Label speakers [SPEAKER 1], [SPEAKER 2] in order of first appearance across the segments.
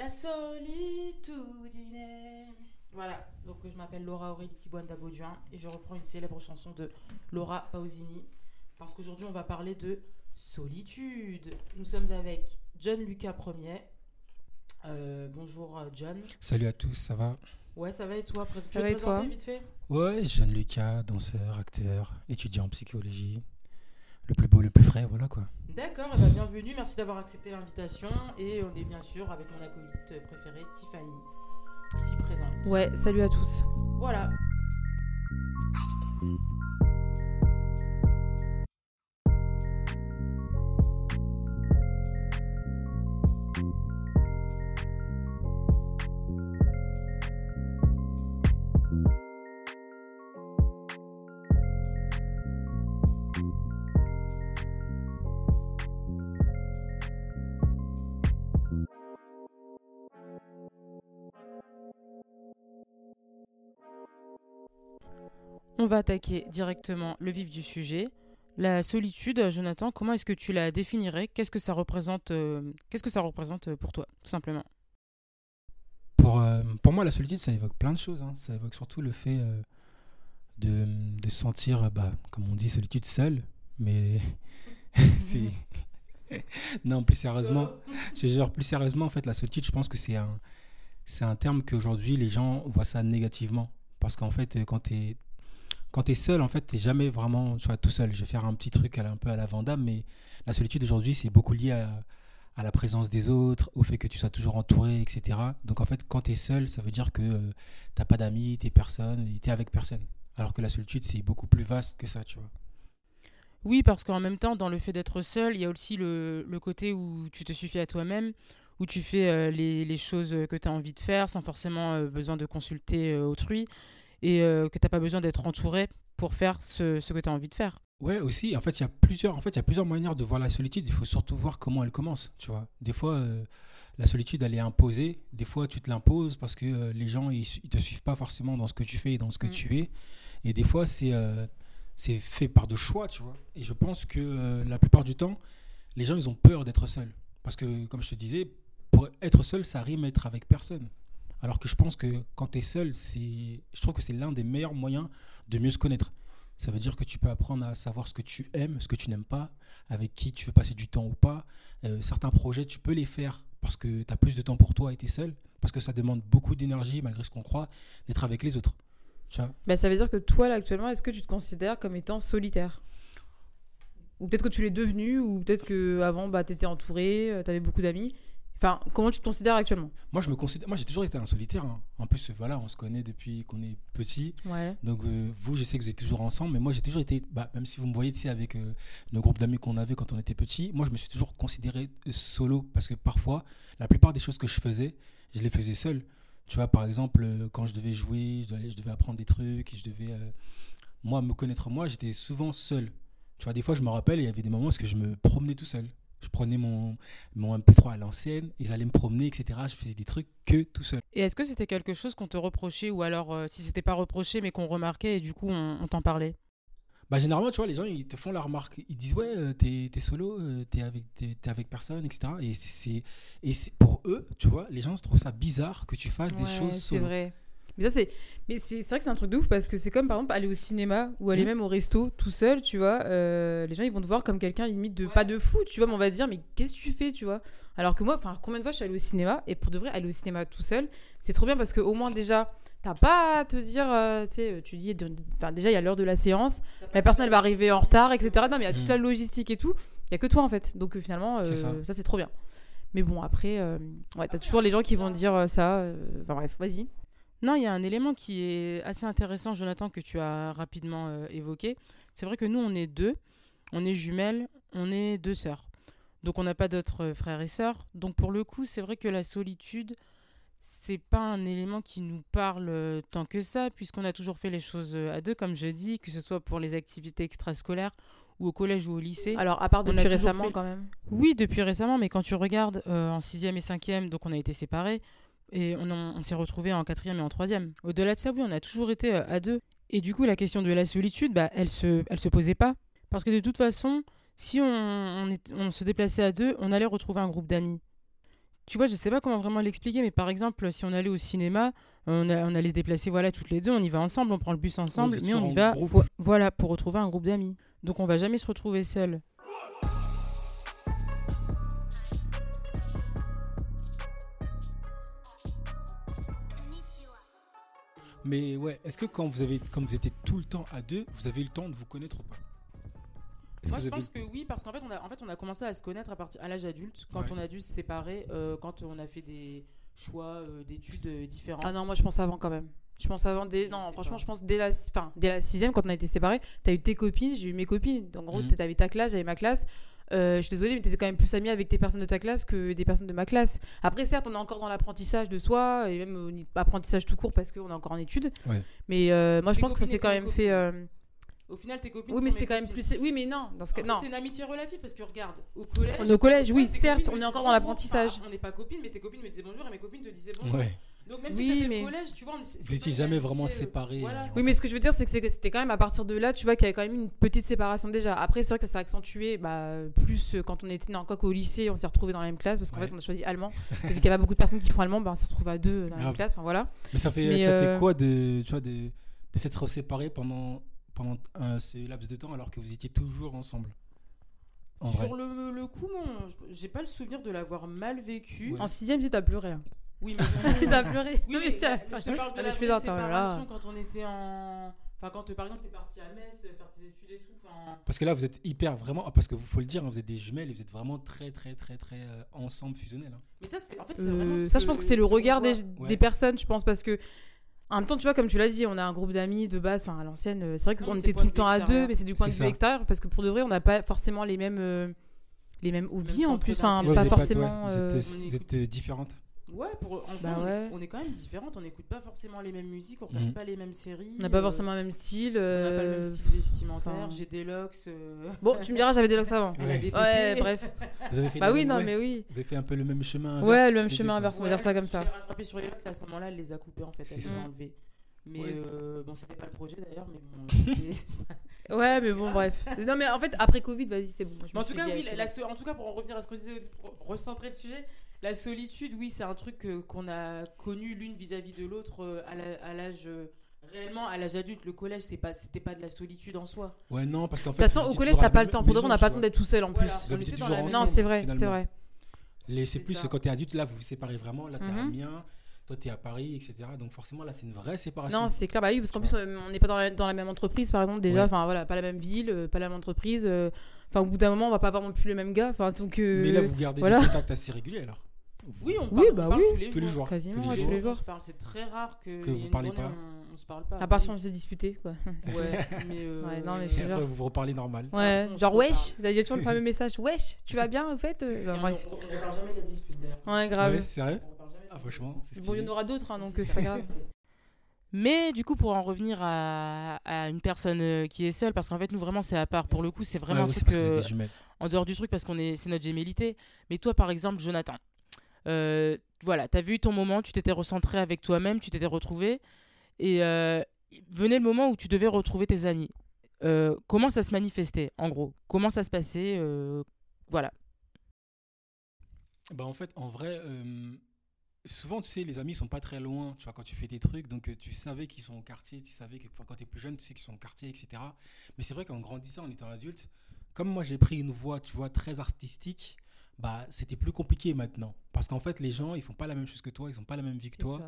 [SPEAKER 1] La solitude. Voilà, donc je m'appelle Laura Aurélie Kibuanda Bauduin et je reprends une célèbre chanson de Laura Pausini parce qu'aujourd'hui on va parler de solitude. Nous sommes avec John Lucas Premier. Euh, bonjour euh, John.
[SPEAKER 2] Salut à tous, ça va?
[SPEAKER 1] Ouais, ça va et toi?
[SPEAKER 3] Ça va et toi?
[SPEAKER 1] vite fait?
[SPEAKER 2] Ouais, Jeanne Lucas, danseur, acteur, étudiant en psychologie. Le plus beau, le plus frais, voilà quoi.
[SPEAKER 1] D'accord, ben, bienvenue, merci d'avoir accepté l'invitation et on est bien sûr avec mon acolyte préférée Tiffany, ici présente.
[SPEAKER 3] Ouais, salut à tous.
[SPEAKER 1] Voilà. On va attaquer directement le vif du sujet. La solitude, Jonathan, comment est-ce que tu la définirais? Qu'est-ce que ça représente euh, Qu'est-ce que ça représente euh, pour toi, tout simplement?
[SPEAKER 2] Pour, euh, pour moi, la solitude, ça évoque plein de choses. hein. Ça évoque surtout le fait euh, de, de se sentir, bah, comme on dit, solitude seule. Mais c'est. non, plus sérieusement, je genre plus sérieusement, en fait, la solitude, je pense que c'est un, c'est un terme qu'aujourd'hui les gens voient ça négativement. Parce qu'en fait, quand tu es, quand es seul, en fait, tu jamais vraiment tu vois, tout seul. Je vais faire un petit truc un peu à la Vandame, mais la solitude aujourd'hui, c'est beaucoup lié à, la présence des autres, au fait que tu sois toujours entouré, etc. Donc en fait, quand tu es seul, ça veut dire que tu t'as pas d'amis, t'es personne, t'es avec personne. Alors que la solitude, c'est beaucoup plus vaste que ça, tu vois.
[SPEAKER 1] Oui, parce qu'en même temps, dans le fait d'être seul, il y a aussi le, côté où tu te suffis à toi-même, où tu fais euh, les, les choses que tu as envie de faire sans forcément euh, besoin de consulter euh, autrui et euh, que tu n'as pas besoin d'être entouré pour faire ce, ce que tu as envie de faire.
[SPEAKER 2] Ouais, aussi, en fait, il y a plusieurs, en fait, il y a plusieurs manières de voir la solitude. Il faut surtout voir comment elle commence, tu vois. Des fois, euh, la solitude, elle est imposée. Des fois, tu te l'imposes parce que euh, les gens, ils, ils te suivent pas forcément dans ce que tu fais et dans ce que
[SPEAKER 1] Mm.
[SPEAKER 2] tu es. Et des fois, c'est euh, c'est fait par de choix, tu vois. Et je pense que la plupart du temps, les gens, ils ont peur d'être seuls. Parce que, comme je te disais, pour être seul, ça rime être avec personne. Alors que je pense que quand tu es seul, c'est, je trouve que c'est l'un des meilleurs moyens de mieux se connaître. Ça veut dire que tu peux apprendre à savoir ce que tu aimes, ce que tu n'aimes pas, avec qui tu veux passer du temps ou pas. Euh, certains projets, tu peux les faire parce que tu as plus de temps pour toi et tu es seul. Parce que ça demande beaucoup d'énergie, malgré ce qu'on croit, d'être avec les autres. Tu vois?
[SPEAKER 3] Bah, ça veut dire que toi, là, actuellement, est-ce que tu te considères comme étant solitaire? Ou peut-être que tu l'es devenu, ou peut-être que avant bah, tu étais entouré, tu avais beaucoup d'amis. Enfin, comment tu te considères actuellement?
[SPEAKER 2] Moi, je me considère, moi, j'ai toujours été un solitaire. hein. En plus, voilà, on se connaît depuis qu'on est petit.
[SPEAKER 3] Ouais.
[SPEAKER 2] Donc euh, vous, je sais que vous êtes toujours ensemble, mais moi j'ai toujours été, bah, même si vous me voyez tu sais, avec euh, nos groupes d'amis qu'on avait quand on était petit, moi je me suis toujours considéré euh, solo parce que parfois, la plupart des choses que je faisais, je les faisais seul. Tu vois, par exemple, quand je devais jouer, je devais, je devais apprendre des trucs, je devais, euh, moi, me connaître moi, j'étais souvent seul. Tu vois, des fois, je me rappelle, il y avait des moments où je me promenais tout seul. Je prenais mon, mon MP3 à l'ancienne et j'allais me promener, etc. Je faisais des trucs que tout seul.
[SPEAKER 1] Et est-ce que c'était quelque chose qu'on te reprochait ou alors euh, si c'était pas reproché mais qu'on remarquait et du coup on, on t'en parlait?
[SPEAKER 2] Bah généralement, tu vois, les gens, ils te font la remarque. Ils disent, ouais, euh, t'es t'es solo, euh, t'es avec, t'es- t'es avec personne, etc. Et, c'est, pour eux, tu vois, les gens trouvent ça bizarre que tu fasses des choses
[SPEAKER 3] c'est
[SPEAKER 2] solo.
[SPEAKER 3] vrai. Mais ça, c'est mais c'est c'est vrai que c'est un truc de ouf parce que c'est comme par exemple aller au cinéma ou aller
[SPEAKER 2] Mhm.
[SPEAKER 3] même au resto tout seul, tu vois. euh, les gens ils vont te voir comme quelqu'un limite de pas de fou, tu vois. Mais on va te dire, mais qu'est-ce que tu fais, tu vois? Alors que moi, enfin, combien de fois je suis allée au cinéma et pour de vrai, aller au cinéma tout seul, c'est trop bien parce que au moins déjà, t'as pas à te dire, euh, tu sais, tu dis, enfin, déjà il y a l'heure de la séance, la personne elle va arriver en retard, etc. Non, mais il y a toute
[SPEAKER 2] Mhm.
[SPEAKER 3] la logistique et tout. Il y a que toi en fait. Donc euh, finalement, euh,
[SPEAKER 2] ça.
[SPEAKER 3] ça c'est trop bien. Mais bon, après, ouais, t'as toujours les gens qui vont dire ça. Enfin bref, vas-y.
[SPEAKER 1] Non, il y a un élément qui est assez intéressant, Jonathan, que tu as rapidement euh, évoqué. C'est vrai que nous, on est deux, on est jumelles, on est deux sœurs. Donc on n'a pas d'autres euh, frères et sœurs. Donc pour le coup, c'est vrai que la solitude, c'est pas un élément qui nous parle euh, tant que ça, puisqu'on a toujours fait les choses à deux, comme je dis, que ce soit pour les activités extrascolaires ou au collège ou au lycée.
[SPEAKER 3] Alors, à part depuis récemment,
[SPEAKER 1] fait-
[SPEAKER 3] quand même.
[SPEAKER 1] Oui, depuis récemment, mais quand tu regardes euh, en sixième et cinquième, donc on a été séparés et on, s'est retrouvés en quatrième et en troisième. Au-delà de ça, oui, on a toujours été euh, à deux. Et du coup, la question de la solitude, bah, elle se, elle se posait pas, parce que de toute façon, si on, on, est- on se déplaçait à deux, on allait retrouver un groupe d'amis tu vois, je sais pas comment vraiment l'expliquer, mais par exemple, si on allait au cinéma, on, a- on allait se déplacer voilà, toutes les deux, on y va ensemble, on prend le bus ensemble, mais on y va voilà, pour retrouver un groupe d'amis. Donc on va jamais se retrouver seul.
[SPEAKER 2] Mais ouais, est-ce que quand vous avez, quand vous étiez tout le temps à deux, vous avez eu le temps de vous connaître ou pas?
[SPEAKER 1] Moi, je
[SPEAKER 2] avez-
[SPEAKER 1] pense que oui, parce qu'en fait, on a, en fait, on a commencé à se connaître à, partir, à l'âge adulte, quand
[SPEAKER 2] Ouais.
[SPEAKER 1] on a dû se séparer, euh, quand on a fait des choix euh, d'études euh, différents.
[SPEAKER 3] Ah non, moi je pense avant quand même. Je pense avant, dès...
[SPEAKER 1] Je
[SPEAKER 3] non, franchement,
[SPEAKER 1] pas.
[SPEAKER 3] je pense dès la, enfin, dès la sixième, quand on a été séparés, t'as eu tes copines, j'ai eu mes copines. Donc, en gros,
[SPEAKER 2] Mhm.
[SPEAKER 3] t'avais ta classe, j'avais ma classe. Euh, je suis désolée, mais t'étais quand même plus amie avec tes personnes de ta classe que des personnes de ma classe. Après, certes, on est encore dans l'apprentissage de soi, et même ni- apprentissage tout court parce qu'on est encore en études.
[SPEAKER 2] Ouais.
[SPEAKER 3] Mais euh, moi, je pense que ça s'est quand même fait. euh,
[SPEAKER 1] Au final, tes copines.
[SPEAKER 3] Oui, mais c'était quand même plus. Oui, mais non, dans ce cas, non.
[SPEAKER 1] C'est une amitié relative parce que regarde, au collège.
[SPEAKER 3] On est au collège, oui, certes, on est encore dans l'apprentissage.
[SPEAKER 1] Enfin, on n'est pas copines, mais tes copines me disaient bonjour et mes copines te disaient bonjour.
[SPEAKER 2] Ouais.
[SPEAKER 1] Donc même
[SPEAKER 3] Oui,
[SPEAKER 1] si c'était
[SPEAKER 3] mais-
[SPEAKER 1] le collège, tu vois,
[SPEAKER 2] Vous
[SPEAKER 1] c'est
[SPEAKER 2] étiez
[SPEAKER 1] pas
[SPEAKER 2] jamais vraiment
[SPEAKER 1] euh,
[SPEAKER 2] séparés.
[SPEAKER 1] voilà.
[SPEAKER 2] euh,
[SPEAKER 3] Oui, mais ce que je veux dire, c'est que c'était quand même à partir de là, tu vois, qu'il y avait quand même une petite séparation déjà. Après, c'est vrai que ça s'est accentué bah, plus euh, quand on était, non, quoi qu'au lycée, on s'est retrouvés dans la même classe parce qu'en
[SPEAKER 2] Ouais.
[SPEAKER 3] fait, on a choisi allemand. Et vu qu'il y avait beaucoup de personnes qui font allemand, bah, on s'est retrouvés à deux dans la même classe. Enfin, voilà.
[SPEAKER 2] Mais ça fait,
[SPEAKER 3] Mais,
[SPEAKER 2] ça
[SPEAKER 3] euh,
[SPEAKER 2] fait quoi de, tu vois, de, de s'être séparés pendant, pendant un, ce laps de temps alors que vous étiez toujours ensemble? En vrai.
[SPEAKER 1] Sur le, le coup, mon, j'ai pas le souvenir de l'avoir mal vécu.
[SPEAKER 2] Ouais.
[SPEAKER 3] En sixième, si t'as pleuré.
[SPEAKER 1] Oui, mais
[SPEAKER 3] t'as pleuré.
[SPEAKER 1] Oui,
[SPEAKER 3] Non,
[SPEAKER 1] mais
[SPEAKER 3] fin.
[SPEAKER 1] je te parle de la séparation quand on était en. Enfin, quand par exemple t'es parti à Metz euh, faire tes études et tout. Enfin,
[SPEAKER 2] Parce que là, vous êtes hyper vraiment. ah, Parce que vous faut le dire, hein, vous êtes des jumelles et vous êtes vraiment très, très, très, très euh, ensemble, fusionnels. hein.
[SPEAKER 1] mais ça, c'est en fait, c'est
[SPEAKER 3] Euh,
[SPEAKER 1] vraiment.
[SPEAKER 3] ça, je pense que c'est le regard des,
[SPEAKER 1] voit.
[SPEAKER 2] Ouais.
[SPEAKER 3] des personnes, je pense, parce que. En même temps, tu vois, comme tu l'as dit, on a un groupe d'amis de base, enfin à l'ancienne, euh, c'est vrai qu'on était tout le
[SPEAKER 1] point
[SPEAKER 3] temps à deux, mais c'est du point de vue extérieur, parce que pour de vrai, on n'a pas forcément les mêmes, euh, les mêmes hobbies en plus, enfin.
[SPEAKER 2] Ouais,
[SPEAKER 3] pas forcément.
[SPEAKER 2] ouais, vous êtes, vous différentes.
[SPEAKER 1] Ouais, pour, en
[SPEAKER 3] Bah
[SPEAKER 1] vrai, on est-
[SPEAKER 3] ouais.
[SPEAKER 1] On, est, quand même différentes, on n'écoute pas forcément les mêmes musiques, on regarde
[SPEAKER 2] Mhm.
[SPEAKER 1] pas les mêmes séries.
[SPEAKER 3] On n'a pas
[SPEAKER 1] euh,
[SPEAKER 3] forcément le même style.
[SPEAKER 1] On n'a pas le
[SPEAKER 3] euh,
[SPEAKER 1] même style vestimentaire.
[SPEAKER 3] enfin-
[SPEAKER 1] J'ai des locks. euh,
[SPEAKER 3] Bon, tu me diras, j'avais des locks avant. Ouais, bref.
[SPEAKER 2] Vous avez fait
[SPEAKER 3] Bah oui, non,
[SPEAKER 2] ouais,
[SPEAKER 3] mais oui.
[SPEAKER 2] Vous avez fait un peu le même chemin inverse.
[SPEAKER 3] Ouais, le même chemin inverse. on va dire ça comme ça.
[SPEAKER 1] Rattrapé sur les locks, à ce moment-là, elle les a coupés en fait, elle les a enlevés. Mais
[SPEAKER 2] Ouais.
[SPEAKER 1] euh, bon, c'était pas le projet d'ailleurs, mais bon.
[SPEAKER 3] Ouais, mais bon, bref. Non, mais en fait, après Covid, vas-y, c'est bon.
[SPEAKER 1] Tout cas, oui, la, en tout cas, pour en revenir à ce qu'on disait, pour recentrer le sujet, la solitude, oui, c'est un truc euh, qu'on a connu l'une vis-à-vis de l'autre euh, à l'âge. euh, réellement, à l'âge adulte, le collège, c'est pas, c'était pas de la solitude en soi.
[SPEAKER 2] Ouais, non, parce qu'en
[SPEAKER 3] De
[SPEAKER 2] fait.
[SPEAKER 3] toute façon, au collège, t'as pas le temps. Pour de vrai, on n'a pas le temps d'être tout seul en plus.
[SPEAKER 1] Voilà. On était
[SPEAKER 2] toujours ensemble.
[SPEAKER 3] Non, c'est vrai, c'est vrai.
[SPEAKER 2] Les- C'est
[SPEAKER 1] C'est
[SPEAKER 2] plus
[SPEAKER 1] ça.
[SPEAKER 2] quand t'es adulte, là, vous vous séparez vraiment. Là, t'es à
[SPEAKER 3] Mhm.
[SPEAKER 2] Amiens, toi, t'es à Paris, etc. Donc, forcément, là, c'est une vraie séparation.
[SPEAKER 3] Non, c'est clair, bah oui, parce qu'en plus, on n'est pas dans la, dans la même entreprise, par exemple, déjà,
[SPEAKER 2] Ouais.
[SPEAKER 3] enfin voilà, pas la même ville, euh, pas la même entreprise. euh, Enfin, au bout d'un moment, on va pas avoir non plus le même gars. Enfin, donc. euh,
[SPEAKER 2] Mais là, vous gardez
[SPEAKER 3] voilà.
[SPEAKER 2] des contacts assez réguliers, alors
[SPEAKER 1] Oui, on
[SPEAKER 3] Oui,
[SPEAKER 1] parle,
[SPEAKER 3] bah
[SPEAKER 1] on parle
[SPEAKER 3] oui.
[SPEAKER 1] tous les
[SPEAKER 2] Tous les
[SPEAKER 1] jours.
[SPEAKER 2] jours.
[SPEAKER 3] Quasiment,
[SPEAKER 2] tous les
[SPEAKER 3] ouais,
[SPEAKER 2] jours.
[SPEAKER 3] tous les
[SPEAKER 1] On
[SPEAKER 3] jours.
[SPEAKER 1] se parle, c'est très rare que,
[SPEAKER 2] Que vous parlez
[SPEAKER 1] journée
[SPEAKER 2] pas.
[SPEAKER 1] On, on se parle pas.
[SPEAKER 3] À part si on s'est disputé, quoi.
[SPEAKER 1] Ouais, mais. euh,
[SPEAKER 3] Ouais, non, mais
[SPEAKER 2] Et après, vous vous reparlez normal.
[SPEAKER 3] Ouais,
[SPEAKER 1] on se
[SPEAKER 3] genre,
[SPEAKER 1] reparle.
[SPEAKER 3] wesh, vous avez toujours le fameux message, wesh, tu vas bien, en fait euh, bah,
[SPEAKER 1] on-
[SPEAKER 3] Bref.
[SPEAKER 1] On ne parle jamais de la dispute d'ailleurs.
[SPEAKER 3] Ouais, grave.
[SPEAKER 2] Ouais,
[SPEAKER 1] reparle la
[SPEAKER 2] Ah, franchement,
[SPEAKER 3] Bon, il y en aura d'autres, hein, donc euh, c'est pas grave.
[SPEAKER 1] Mais du coup, pour en revenir à, à une personne qui est seule, parce qu'en fait, nous vraiment, c'est à part. Pour le coup, c'est vraiment
[SPEAKER 2] Ouais,
[SPEAKER 1] un truc euh, en dehors du truc, parce qu'on est, c'est notre gémellité. Mais toi, par exemple, Jonathan, euh, voilà, t'as vu ton moment, tu t'étais recentré avec toi-même, tu t'étais retrouvé, et euh, venait le moment où tu devais retrouver tes amis. Euh, comment ça se manifestait, en gros? Comment ça se passait euh, Voilà.
[SPEAKER 2] Bah en fait, en vrai, souvent, tu sais, les amis sont pas très loin, tu vois, quand tu fais des trucs, donc tu savais qu'ils sont au quartier, tu savais que quand tu es plus jeune, tu sais qu'ils sont au quartier, etc. Mais c'est vrai qu'en grandissant, en étant adulte, comme moi j'ai pris une voie, tu vois, très artistique, bah c'était plus compliqué maintenant. Parce qu'en fait, les gens, ils font pas la même chose que toi, ils ont pas la même vie que toi.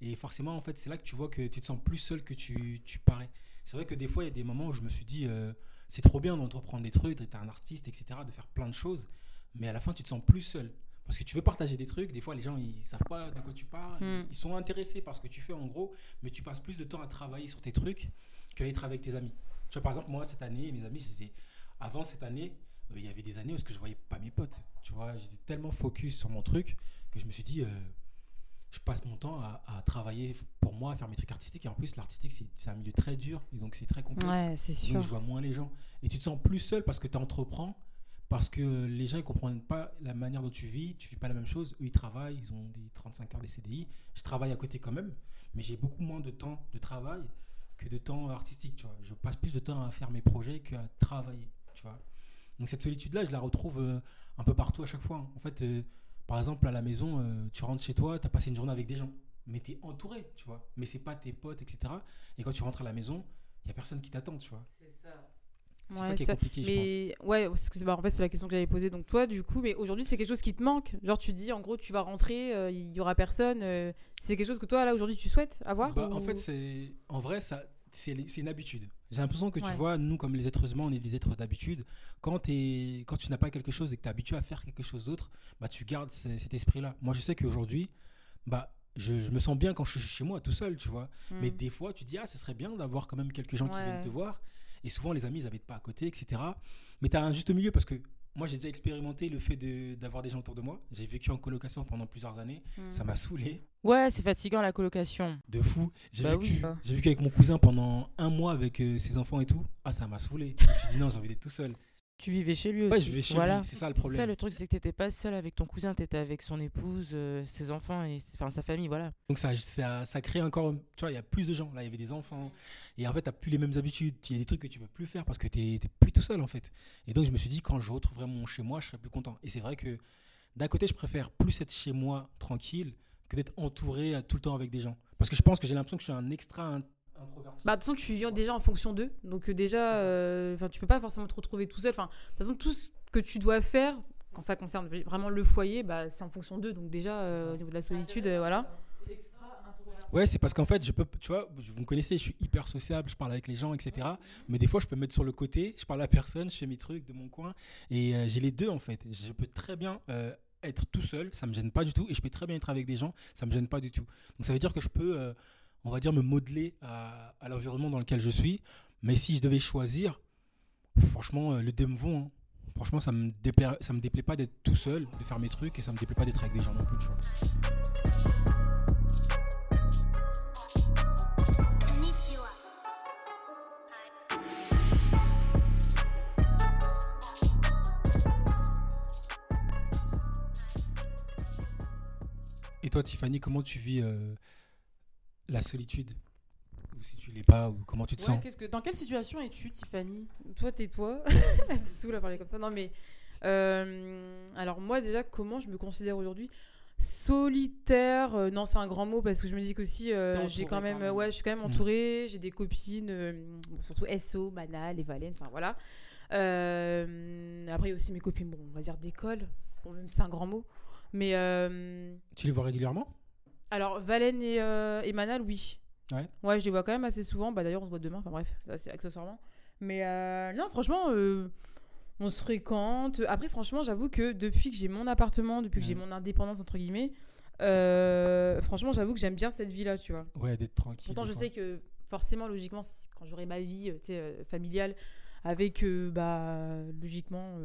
[SPEAKER 2] Et forcément, en fait, c'est là que tu vois que tu te sens plus seul que tu, tu parais. C'est vrai que des fois, il y a des moments où je me suis dit, euh, c'est trop bien d'entreprendre des trucs, d'être un artiste, etc., de faire plein de choses. Mais à la fin, tu te sens plus seul. Parce que tu veux partager des trucs, des fois, les gens, ils savent pas de quoi tu parles.
[SPEAKER 3] Mm.
[SPEAKER 2] Ils sont intéressés par ce que tu fais, en gros, mais tu passes plus de temps à travailler sur tes trucs qu'à être avec tes amis. Tu vois, par exemple, moi, cette année, mes amis, avant cette année, il y avait des années où que je voyais pas mes potes. Tu vois, j'étais tellement focus sur mon truc que je me suis dit, euh, je passe mon temps à, à travailler pour moi, à faire mes trucs artistiques. Et en plus, l'artistique, c'est- c'est un milieu très dur et donc c'est très complexe.
[SPEAKER 3] Ouais, c'est sûr.
[SPEAKER 2] Donc je vois moins les gens. Et tu te sens plus seul parce que tu entreprends, parce que les gens ne comprennent pas la manière dont tu vis, tu vis pas la même chose. Eux, ils travaillent, ils ont des 35 heures, des CDI. Je travaille à côté quand même, mais j'ai beaucoup moins de temps de travail que de temps artistique. Tu vois. Je passe plus de temps à faire mes projets qu'à travailler. Tu vois. Donc cette solitude-là, je la retrouve euh, un peu partout à chaque fois. En fait, euh, par exemple, à la maison, euh, tu rentres chez toi, tu as passé une journée avec des gens, mais tu es entouré, tu vois. Mais c'est pas tes potes, etc. Et quand tu rentres à la maison, il y a personne qui t'attend, tu vois.
[SPEAKER 1] C'est ça.
[SPEAKER 2] C'est
[SPEAKER 3] Ouais,
[SPEAKER 2] ça qui est
[SPEAKER 3] ça-
[SPEAKER 2] compliqué, je
[SPEAKER 3] Mais ouais, parce que c'est- bah, en fait, c'est la question que j'avais posée. Donc, toi, du coup, mais aujourd'hui, c'est quelque chose qui te manque? Genre, tu dis, en gros, tu vas rentrer, euh, il y aura personne. euh, c'est quelque chose que toi, là, aujourd'hui, tu souhaites avoir
[SPEAKER 2] Bah,
[SPEAKER 3] ou-
[SPEAKER 2] En fait, c'est en vrai, ça, c'est une habitude. J'ai l'impression que tu vois, nous, comme les êtres humains, on est des êtres d'habitude. Quand, quand tu n'as pas quelque chose et que tu es habitué à faire quelque chose d'autre, bah, tu gardes ce- cet esprit-là. Moi, je sais qu'aujourd'hui, bah, je, je me sens bien quand je suis chez moi, tout seul, tu vois.
[SPEAKER 3] Hmm.
[SPEAKER 2] Mais des fois, tu dis, ah, ce serait bien d'avoir quand même quelques gens qui viennent te voir. Et souvent, les amis, ils n'habitent pas à côté, etc. Mais tu as un juste milieu parce que moi, j'ai déjà expérimenté le fait de- d'avoir des gens autour de moi. J'ai vécu en colocation pendant plusieurs années.
[SPEAKER 3] Hmm.
[SPEAKER 2] Ça m'a saoulé
[SPEAKER 1] Ouais, c'est fatigant la colocation.
[SPEAKER 2] de fou. J'ai
[SPEAKER 1] Bah
[SPEAKER 2] vécu,
[SPEAKER 1] oui.
[SPEAKER 2] J'ai vécu avec mon cousin pendant un mois avec euh, ses enfants et tout. Ah, ça m'a saoulé. Je me suis dit, non, j'ai envie d'être tout seul.
[SPEAKER 1] Tu vivais chez lui aussi.
[SPEAKER 2] Ouais, je vais chez
[SPEAKER 1] voilà.
[SPEAKER 2] lui. C'est ça le
[SPEAKER 1] Ça,
[SPEAKER 2] problème.
[SPEAKER 1] le truc, c'est que t'étais pas seul avec ton cousin, t'étais avec son épouse, euh, ses enfants et enfin sa famille, voilà.
[SPEAKER 2] Donc ça, ça, ça crée encore, tu vois, il y a plus de gens. Là, il y avait des enfants. Et en fait, tu plus les mêmes habitudes. Il y a des trucs que tu peux plus faire parce que tu n'es plus tout seul, en fait. Et donc, je me suis dit, quand je retrouverai mon chez moi, je serai plus content. Et c'est vrai que d'un côté, je préfère plus être chez moi tranquille que d'être entouré euh, tout le temps avec des gens. Parce que je pense que j'ai l'impression que je suis un extra introverti.
[SPEAKER 3] Bah, de toute façon, tu vis déjà en fonction d'eux. Donc, euh, déjà, euh, enfin, tu peux pas forcément te retrouver tout seul. Enfin, de toute façon, tout ce que tu dois faire, quand ça concerne vraiment le foyer, bah, c'est en fonction d'eux. Donc, déjà, euh, au niveau de la solitude, euh, voilà.
[SPEAKER 2] Ouais, c'est parce qu'en fait, je peux, tu vois, vous me connaissez, je suis hyper sociable, je parle avec les gens, etc. Mais des fois, je peux me mettre sur le côté, je parle à personne, je fais mes trucs de mon coin. Et euh, j'ai les deux, en fait. Je peux très bien euh, être tout seul, ça me gêne pas du tout. Et je peux très bien être avec des gens, ça me gêne pas du tout. Donc ça veut dire que je peux, euh, on va dire, me modeler à, à l'environnement dans lequel je suis. Mais si je devais choisir, franchement, euh, le deux me vont. hein. Franchement, ça me déplaît, ça me déplaît pas d'être tout seul, de faire mes trucs, et ça me déplaît pas d'être avec des gens non plus, tu vois. Et toi, Tiffany, comment tu vis euh, la solitude Ou si tu l'es pas, ou comment tu te
[SPEAKER 1] Ouais,
[SPEAKER 2] sens
[SPEAKER 1] qu'est-ce que, dans quelle situation es-tu, Tiffany?
[SPEAKER 3] Toi, tais-toi. Elle me saoule à parler comme ça. Non, mais. euh, alors, moi, déjà, comment je me considère aujourd'hui? Solitaire, euh, non, c'est un grand mot parce que je me dis qu'aussi, euh, j'ai quand même,
[SPEAKER 1] quand même.
[SPEAKER 3] ouais, je suis quand même
[SPEAKER 2] Mm.
[SPEAKER 3] entourée, j'ai des copines, euh, bon, surtout SO, Manal, et Valène, enfin voilà. Euh, après, il y a aussi mes copines, bon, on va dire d'école, bon, même si c'est un grand mot. Mais euh,
[SPEAKER 2] Tu les vois régulièrement?
[SPEAKER 3] Alors, Valène et, euh, et Manal, oui.
[SPEAKER 2] Ouais.
[SPEAKER 3] Ouais, je les vois quand même assez souvent. Bah, D'ailleurs, on se voit demain. Enfin bref, ça c'est accessoirement. Mais euh, non, franchement, euh, on se fréquente. Après, franchement, j'avoue que depuis que j'ai mon appartement, depuis que j'ai
[SPEAKER 2] Ouais.
[SPEAKER 3] mon indépendance, entre guillemets, euh, franchement, j'avoue que j'aime bien cette vie-là, tu vois.
[SPEAKER 2] Ouais, d'être tranquille.
[SPEAKER 3] Pourtant, je
[SPEAKER 2] fois.
[SPEAKER 3] sais que forcément, logiquement, quand j'aurai ma vie familiale, avec, bah, logiquement,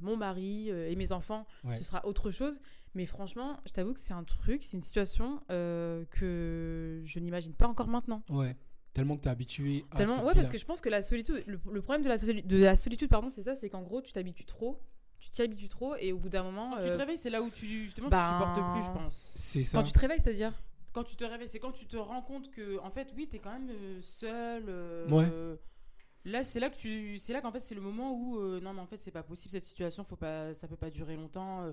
[SPEAKER 3] mon mari et mes enfants,
[SPEAKER 2] Ouais.
[SPEAKER 3] ce sera autre chose. Mais franchement, je t'avoue que c'est un truc, c'est une situation euh, que je n'imagine pas encore maintenant.
[SPEAKER 2] Ouais. Tellement que tu es habitué à
[SPEAKER 3] Tellement, ouais, parce que je pense que la solitude, le, le problème de la, soli- de la solitude, pardon, c'est ça, c'est qu'en gros, tu t'habitues trop, tu t'y habitues trop, et au bout d'un moment,
[SPEAKER 1] Quand tu
[SPEAKER 3] euh,
[SPEAKER 1] te réveilles, c'est là où tu justement
[SPEAKER 3] ben,
[SPEAKER 1] tu supportes plus, je pense.
[SPEAKER 2] C'est ça.
[SPEAKER 3] quand tu te réveilles, c'est-à-dire
[SPEAKER 1] Quand tu te réveilles, c'est quand tu te rends compte que, en fait, oui, t'es quand même euh, seul. euh,
[SPEAKER 2] Ouais.
[SPEAKER 1] euh, Là, c'est là que tu, c'est là qu'en fait, c'est le moment où euh, non, mais en fait, c'est pas possible cette situation. Faut pas, ça peut pas durer longtemps.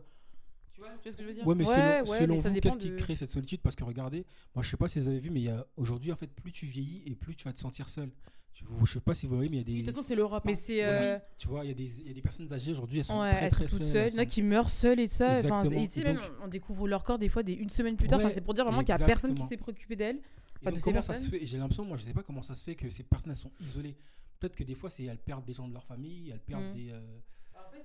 [SPEAKER 1] Euh. Tu vois, tu vois ce que je veux dire
[SPEAKER 2] Ouais, mais
[SPEAKER 3] Ouais,
[SPEAKER 2] selon,
[SPEAKER 3] ouais,
[SPEAKER 2] selon
[SPEAKER 3] mais ça
[SPEAKER 2] vous, qu'est-ce qui
[SPEAKER 3] de-
[SPEAKER 2] crée cette solitude? Parce que regardez, moi je sais pas si vous avez vu, mais il y a aujourd'hui en fait, plus tu vieillis et plus tu vas te sentir seul. Je, vous, je sais pas si vous voyez, mais il y a
[SPEAKER 1] De
[SPEAKER 2] des,
[SPEAKER 1] toute façon, c'est l'Europe.
[SPEAKER 3] Mais
[SPEAKER 1] hein.
[SPEAKER 3] c'est.
[SPEAKER 2] Ouais,
[SPEAKER 3] euh,
[SPEAKER 2] tu vois, il y a des, il y a des personnes âgées aujourd'hui, elles sont
[SPEAKER 3] Ouais,
[SPEAKER 2] très
[SPEAKER 3] elles
[SPEAKER 2] très
[SPEAKER 3] sont toutes
[SPEAKER 2] seules.
[SPEAKER 3] Il y en a qui meurent seules et de ça. Enfin, et tu sais, même, on découvre leur corps des fois des une semaine plus tard.
[SPEAKER 2] Ouais,
[SPEAKER 3] Enfin, c'est pour dire vraiment qu'il y a personne qui s'est préoccupé d'elles. Enfin, de
[SPEAKER 2] ça
[SPEAKER 3] personnes.
[SPEAKER 2] se fait? J'ai l'impression, moi je sais pas comment ça se fait que ces personnes elles sont isolées. Peut-être que des fois c'est elles perdent des gens de leur famille, elles perdent
[SPEAKER 3] Mm.
[SPEAKER 2] des.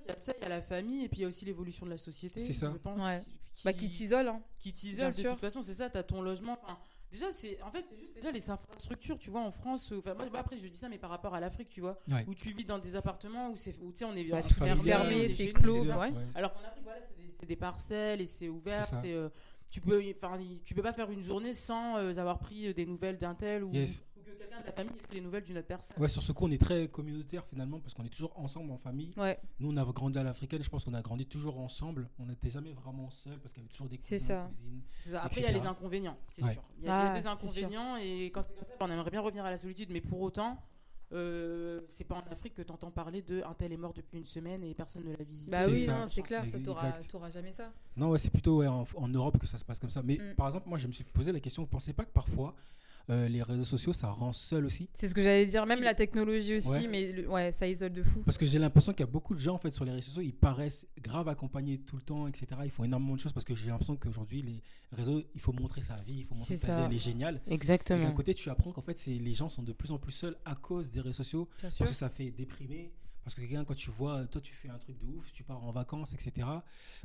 [SPEAKER 1] Y a ça, il y a la famille, et puis il y a aussi l'évolution de la société.
[SPEAKER 2] C'est ça.
[SPEAKER 1] Je pense.
[SPEAKER 3] Ouais.
[SPEAKER 1] Qui,
[SPEAKER 3] Bah, qui t'isolent. Hein.
[SPEAKER 1] qui
[SPEAKER 3] Bien
[SPEAKER 1] t'isolent. De
[SPEAKER 3] sûr.
[SPEAKER 1] toute façon, c'est ça. T'as ton logement. Enfin, déjà, c'est, en fait, c'est juste déjà les infrastructures. Tu vois, en France. Enfin, moi, bah, après, je dis ça, mais par rapport à l'Afrique, tu vois,
[SPEAKER 2] Ouais.
[SPEAKER 1] où tu vis dans des appartements où c'est, où tu sais, on est
[SPEAKER 3] Bah, fermé,
[SPEAKER 1] est
[SPEAKER 3] c'est clos. Ouais.
[SPEAKER 1] Alors qu'en Afrique, voilà, c'est des, c'est des parcelles et c'est ouvert.
[SPEAKER 2] C'est
[SPEAKER 1] euh, tu peux, enfin, tu peux pas faire une journée sans euh, avoir pris euh, des nouvelles d'un tel ou,
[SPEAKER 2] Yes.
[SPEAKER 1] Quelqu'un de la famille ait pris des nouvelles d'une autre personne.
[SPEAKER 2] Ouais, sur ce coup, on est très communautaire finalement parce qu'on est toujours ensemble en famille.
[SPEAKER 3] Ouais,
[SPEAKER 2] Nous, on a grandi à l'africaine, je pense qu'on a grandi toujours ensemble. On n'était jamais vraiment seul parce qu'il y avait toujours des
[SPEAKER 3] C'est
[SPEAKER 2] cousins,
[SPEAKER 3] ça.
[SPEAKER 2] cousines.
[SPEAKER 1] C'est ça. Après, il y a les inconvénients, c'est
[SPEAKER 2] Ouais.
[SPEAKER 1] sûr. Il y a,
[SPEAKER 3] Ah,
[SPEAKER 1] des inconvénients et quand c'est comme ça, on aimerait bien revenir à la solitude, mais pour autant, euh, c'est pas en Afrique que tu entends parler de un tel est mort depuis une semaine et personne ne l'a visité.
[SPEAKER 3] Bah oui, c'est clair, t'auras t'auras jamais ça.
[SPEAKER 2] Non, ouais, c'est plutôt ouais, en, en Europe que ça se passe comme ça. Mais
[SPEAKER 3] Mm.
[SPEAKER 2] par exemple, moi, je me suis posé la question, vous pensez pas que parfois, euh, les réseaux sociaux, ça rend seul aussi
[SPEAKER 3] C'est ce que j'allais dire, même la technologie aussi,
[SPEAKER 2] Ouais.
[SPEAKER 3] mais le- ouais, ça isole de fou.
[SPEAKER 2] Parce que j'ai l'impression qu'il y a beaucoup de gens, en fait, sur les réseaux sociaux, ils paraissent grave accompagnés tout le temps, etc. Ils font énormément de choses parce que j'ai l'impression qu'aujourd'hui, les réseaux, il faut montrer sa vie, il faut montrer
[SPEAKER 3] ça.
[SPEAKER 2] vie, elle est géniale. Et
[SPEAKER 1] Exactement.
[SPEAKER 2] d'un côté, tu apprends qu'en fait, les gens sont de plus en plus seuls à cause des réseaux sociaux.
[SPEAKER 3] Bien sûr.
[SPEAKER 2] Parce que ça fait déprimer. Parce que quelqu'un, quand tu vois, toi, tu fais un truc de ouf, tu pars en vacances, etc.